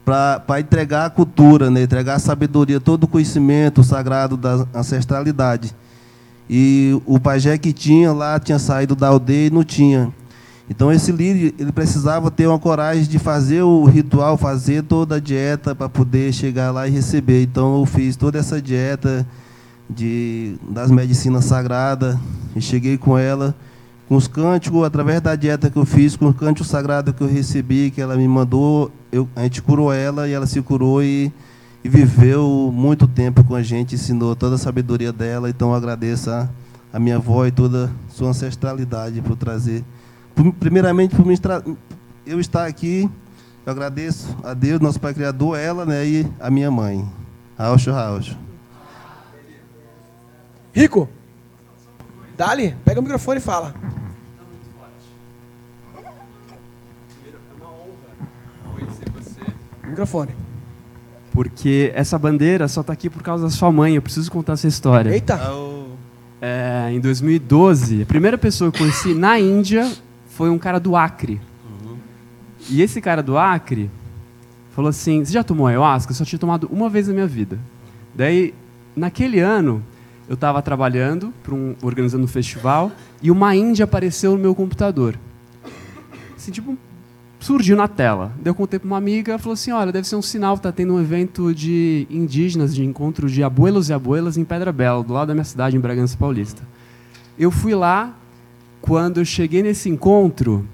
para entregar a cultura, né? entregar a sabedoria, todo o conhecimento sagrado da ancestralidade. E o pajé que tinha lá tinha saído da aldeia e não tinha. Então esse líder ele precisava ter uma coragem de fazer o ritual, fazer toda a dieta para poder chegar lá e receber. Então eu fiz toda essa dieta de das medicinas sagradas e cheguei com ela com os cânticos através da dieta que eu fiz, com o cântico sagrado que eu recebi, que ela me mandou, eu, a gente curou ela e ela se curou e, e viveu muito tempo com a gente, ensinou toda a sabedoria dela. Então eu agradeço a, a minha avó e toda a sua ancestralidade por trazer primeiramente por eu estar aqui, eu agradeço a Deus, nosso Pai Criador, ela né, e a minha mãe. Raucho, Raucho. Rico, Dali, pega o microfone e fala. Microfone. Porque essa bandeira só está aqui por causa da sua mãe. Eu preciso contar essa história. Eita! É, em 2012, a primeira pessoa que eu conheci na Índia foi um cara do Acre. Uhum. E esse cara do Acre falou assim: Você já tomou ayahuasca? Eu só tinha tomado uma vez na minha vida. Daí, naquele ano, eu estava trabalhando, um, organizando um festival, e uma índia apareceu no meu computador. Assim, tipo, surgiu na tela. Daí eu contei para uma amiga, falou assim: Olha, deve ser um sinal, está tendo um evento de indígenas, de encontro de abuelos e abuelas em Pedra Bela, do lado da minha cidade, em Bragança Paulista. Eu fui lá, quando eu cheguei nesse encontro,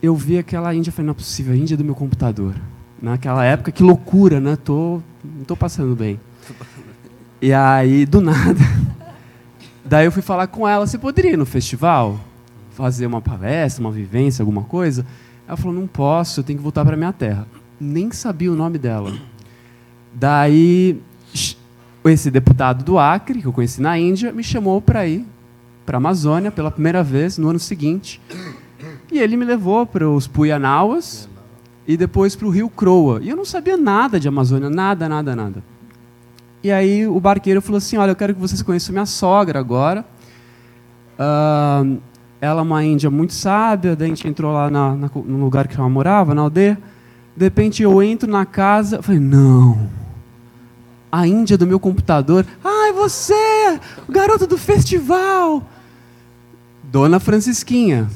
eu vi aquela Índia, falei, não é possível, a Índia é do meu computador. Naquela época, que loucura, né? Tô, não estou passando bem. E aí, do nada, daí eu fui falar com ela, você poderia ir no festival? Fazer uma palestra, uma vivência, alguma coisa? Ela falou, não posso, eu tenho que voltar para minha terra. Nem sabia o nome dela. Daí, esse deputado do Acre, que eu conheci na Índia, me chamou para ir para a Amazônia pela primeira vez no ano seguinte. E ele me levou para os Puianauas e depois para o Rio Croa. E eu não sabia nada de Amazônia, nada, nada, nada. E aí o barqueiro falou assim: Olha, eu quero que vocês conheçam minha sogra agora. Uh, ela é uma índia muito sábia. Daí a gente entrou lá na, na, no lugar que ela morava, na aldeia. De repente eu entro na casa. Falei: Não. A índia do meu computador. Ai, você! O garoto do festival! Dona Francisquinha.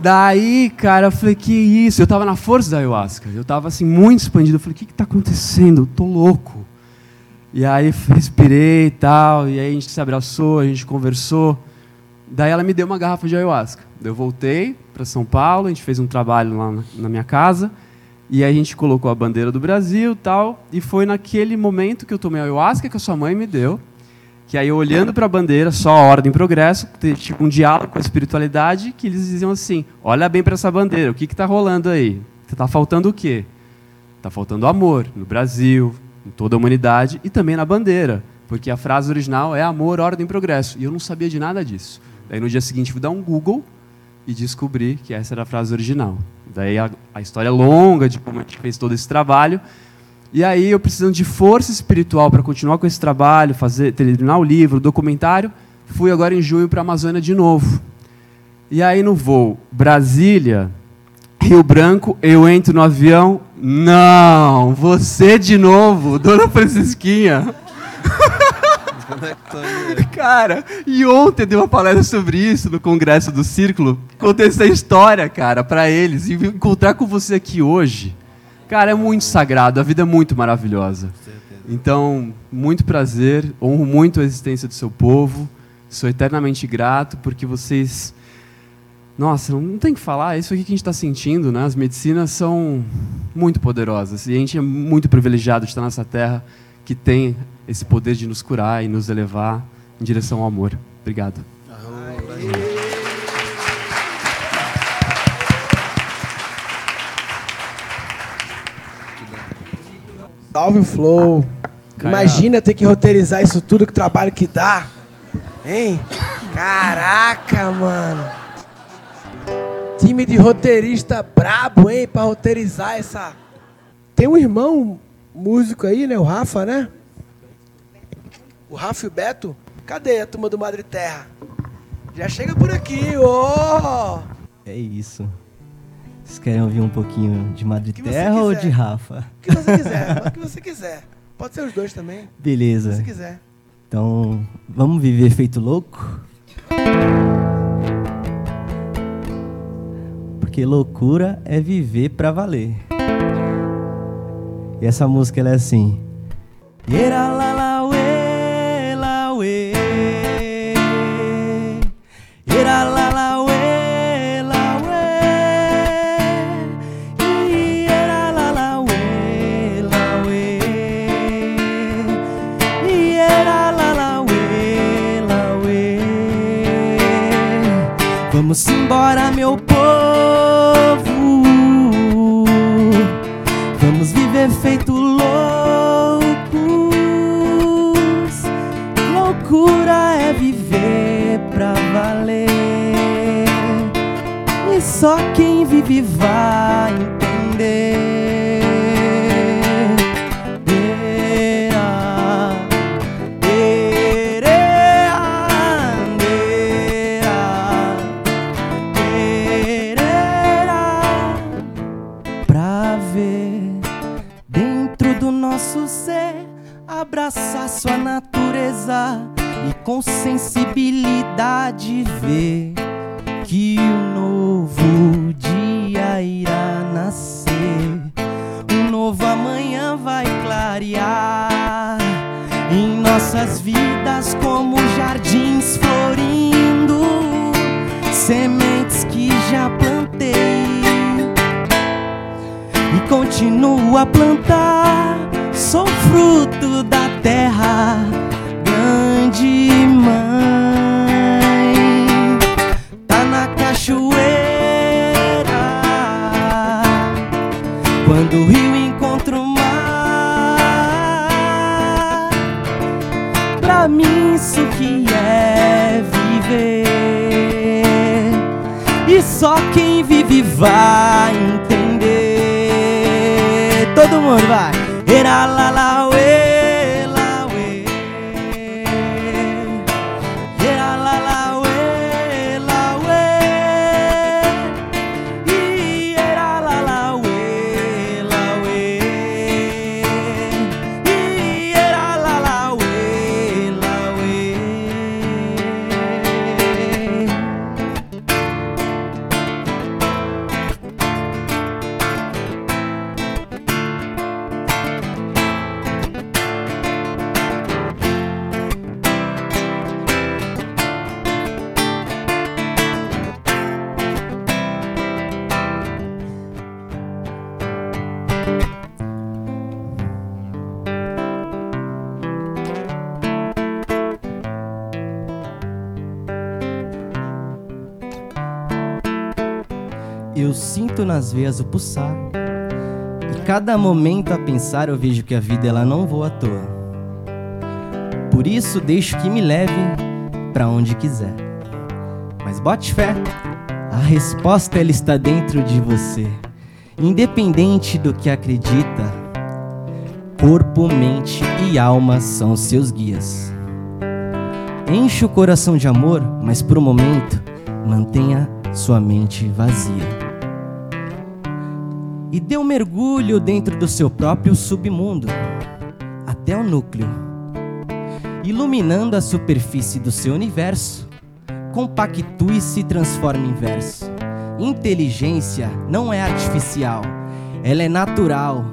Daí, cara, eu falei, que isso? Eu tava na força da ayahuasca. Eu tava assim, muito expandido. Eu falei, o que que tá acontecendo? Eu tô louco. E aí respirei e tal. E aí a gente se abraçou, a gente conversou. Daí ela me deu uma garrafa de ayahuasca. Eu voltei para São Paulo, a gente fez um trabalho lá na minha casa. E aí a gente colocou a bandeira do Brasil tal. E foi naquele momento que eu tomei a ayahuasca que a sua mãe me deu que aí olhando para a bandeira, só ordem e progresso, tipo um diálogo com a espiritualidade, que eles diziam assim: olha bem para essa bandeira, o que está rolando aí? Está faltando o quê? Está faltando amor no Brasil, em toda a humanidade e também na bandeira, porque a frase original é amor, ordem e progresso. E eu não sabia de nada disso. Daí no dia seguinte fui dar um Google e descobri que essa era a frase original. Daí a, a história é longa de como a gente fez todo esse trabalho. E aí eu precisando de força espiritual para continuar com esse trabalho, fazer terminar o livro, o documentário, fui agora em junho para a Amazônia de novo. E aí no voo Brasília, Rio Branco, eu entro no avião, não, você de novo, Dona Francisquinha. cara, e ontem eu dei uma palestra sobre isso no Congresso do Círculo. Contei essa história, cara, para eles. E encontrar com você aqui hoje Cara, é muito sagrado, a vida é muito maravilhosa. Então, muito prazer, honro muito a existência do seu povo, sou eternamente grato porque vocês. Nossa, não tem que falar, é isso aqui que a gente está sentindo, né? As medicinas são muito poderosas e a gente é muito privilegiado de estar nessa terra que tem esse poder de nos curar e nos elevar em direção ao amor. Obrigado. Salve o Flow. Imagina ter que roteirizar isso tudo, que trabalho que dá. Hein? Caraca, mano. Time de roteirista brabo, hein? Pra roteirizar essa. Tem um irmão músico aí, né? O Rafa, né? Rafa e o Beto, cadê a turma do Madre Terra? Já chega por aqui, ô! É isso. Vocês querem ouvir um pouquinho de Madre Terra ou de Rafa? O que você quiser, o que você quiser. Pode ser os dois também. Beleza. Se você quiser. Então, vamos viver feito louco? Porque loucura é viver pra valer. E essa música ela é assim. Yera só quem vive vai sinto nas veias o pulsar. E cada momento a pensar eu vejo que a vida ela não voa à toa. Por isso deixo que me leve pra onde quiser. Mas bote fé, a resposta ela está dentro de você. Independente do que acredita, corpo, mente e alma são seus guias. Enche o coração de amor, mas por um momento mantenha sua mente vazia. E dê um mergulho dentro do seu próprio submundo, até o núcleo, iluminando a superfície do seu universo. Compactue e se transforme em verso. Inteligência não é artificial, ela é natural.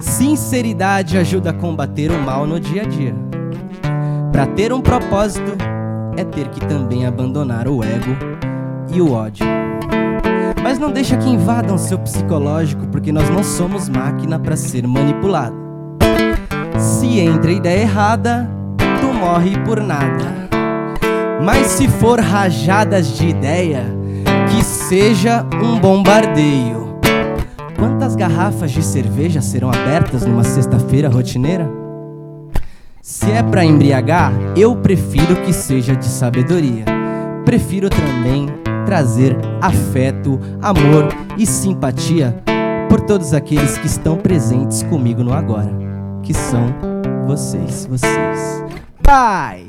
Sinceridade ajuda a combater o mal no dia a dia. Para ter um propósito, é ter que também abandonar o ego e o ódio. Mas não deixa que invadam seu psicológico, porque nós não somos máquina para ser manipulado. Se entra ideia errada, tu morre por nada. Mas se for rajadas de ideia, que seja um bombardeio. Quantas garrafas de cerveja serão abertas numa sexta-feira rotineira? Se é pra embriagar, eu prefiro que seja de sabedoria. Prefiro também trazer afeto, amor e simpatia por todos aqueles que estão presentes comigo no agora, que são vocês, vocês. Vai!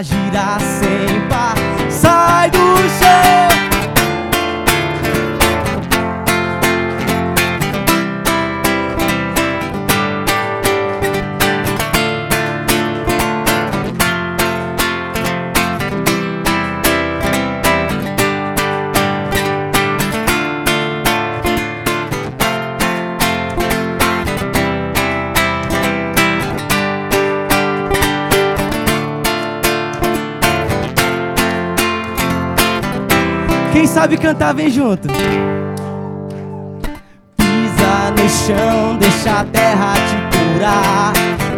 A vida gira sem sabe cantar, vem junto. Pisa no chão, deixa a terra te curar.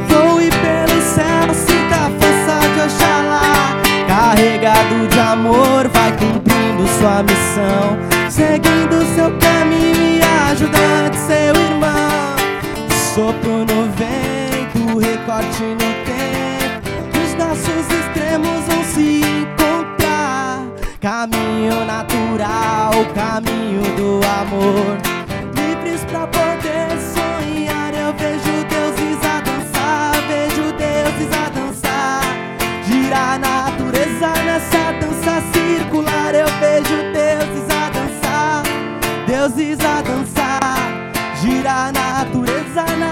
Voe pelo céu, sinta a força de Oxalá. Carregado de amor, vai cumprindo sua missão. Seguindo seu caminho e ajudando seu irmão. Sopro no vento, recorte no tempo. Os nossos extremos vão se. Caminho natural, caminho do amor. Livres pra poder sonhar. Eu vejo deuses a dançar, vejo deuses a dançar. Gira a natureza nessa dança circular. Eu vejo deuses a dançar, deuses a dançar. Gira a natureza na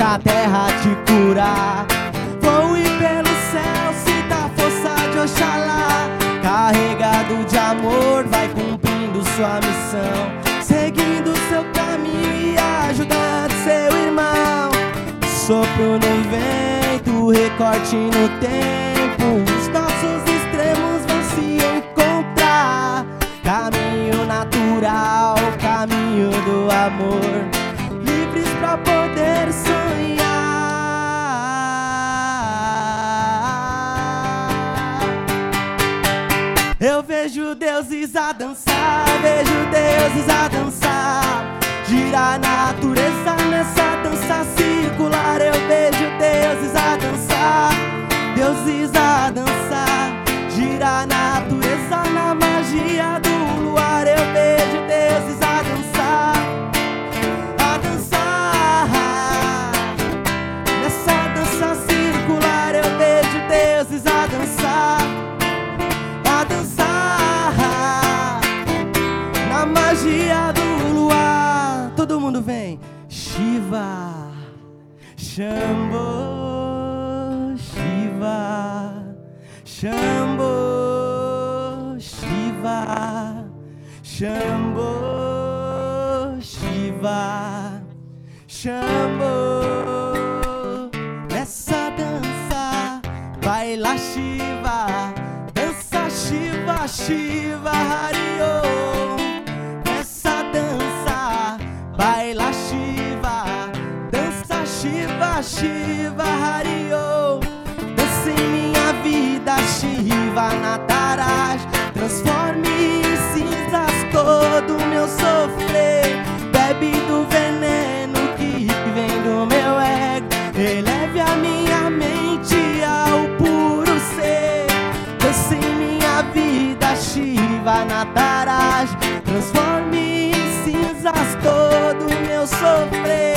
deixa a terra te curar. Voe pelo céu, sinta a força de Oxalá. Carregado de amor, vai cumprindo sua missão. Seguindo seu caminho e ajudando seu irmão. Sopro no vento, recorte no tempo. Os nossos extremos vão se encontrar. Caminho natural, caminho do amor. Deuses a dançar, Shiva, Shambho. Nessa dança, baila Shiva, dança Shiva, Shiva, Hariom. Nessa dança, baila Shiva, dança Shiva, Shiva, Hariom. Dança em minha vida, Shiva, Nataraj. Transforme em cinzas todo meu sofrer. sofrer.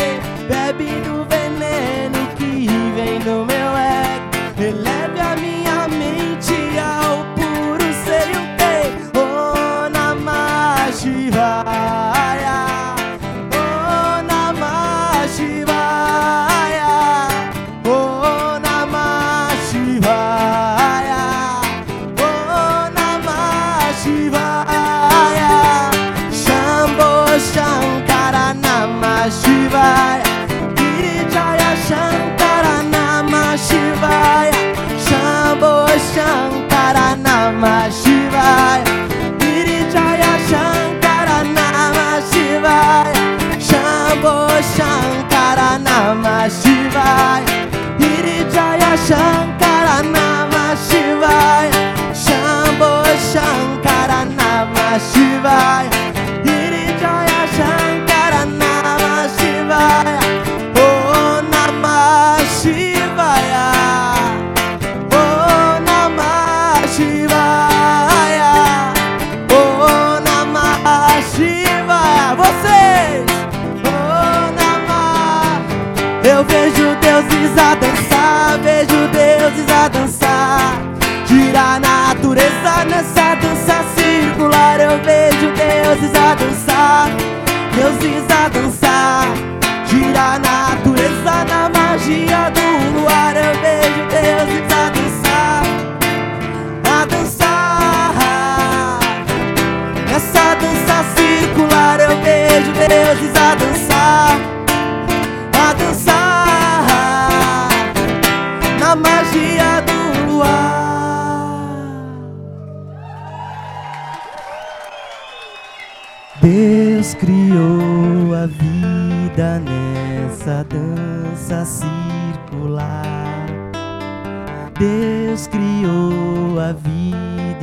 Deuses a dançar.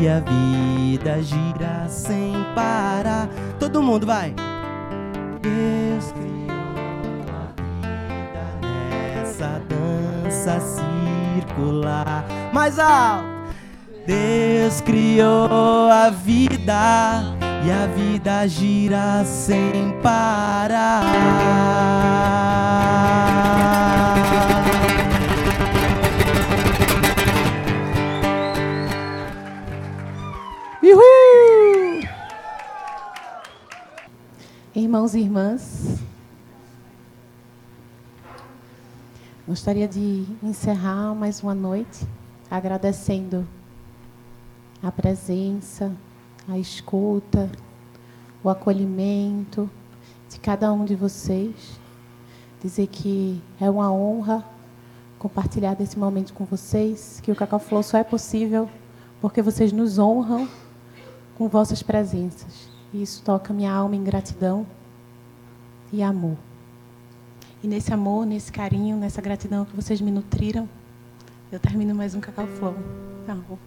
E a vida gira sem parar. Todo mundo vai. Deus criou a vida nessa dança circular. Mais alto. Deus criou a vida e a vida gira sem parar. Irmãos e irmãs, gostaria de encerrar mais uma noite agradecendo a presença, a escuta, o acolhimento de cada um de vocês. Dizer que é uma honra compartilhar desse momento com vocês, que o Cacau Flow só é possível porque vocês nos honram com vossas presenças. E isso toca minha alma em gratidão e amor. E nesse amor, nesse carinho, nessa gratidão que vocês me nutriram, eu termino mais um Cacau Flow. Amor.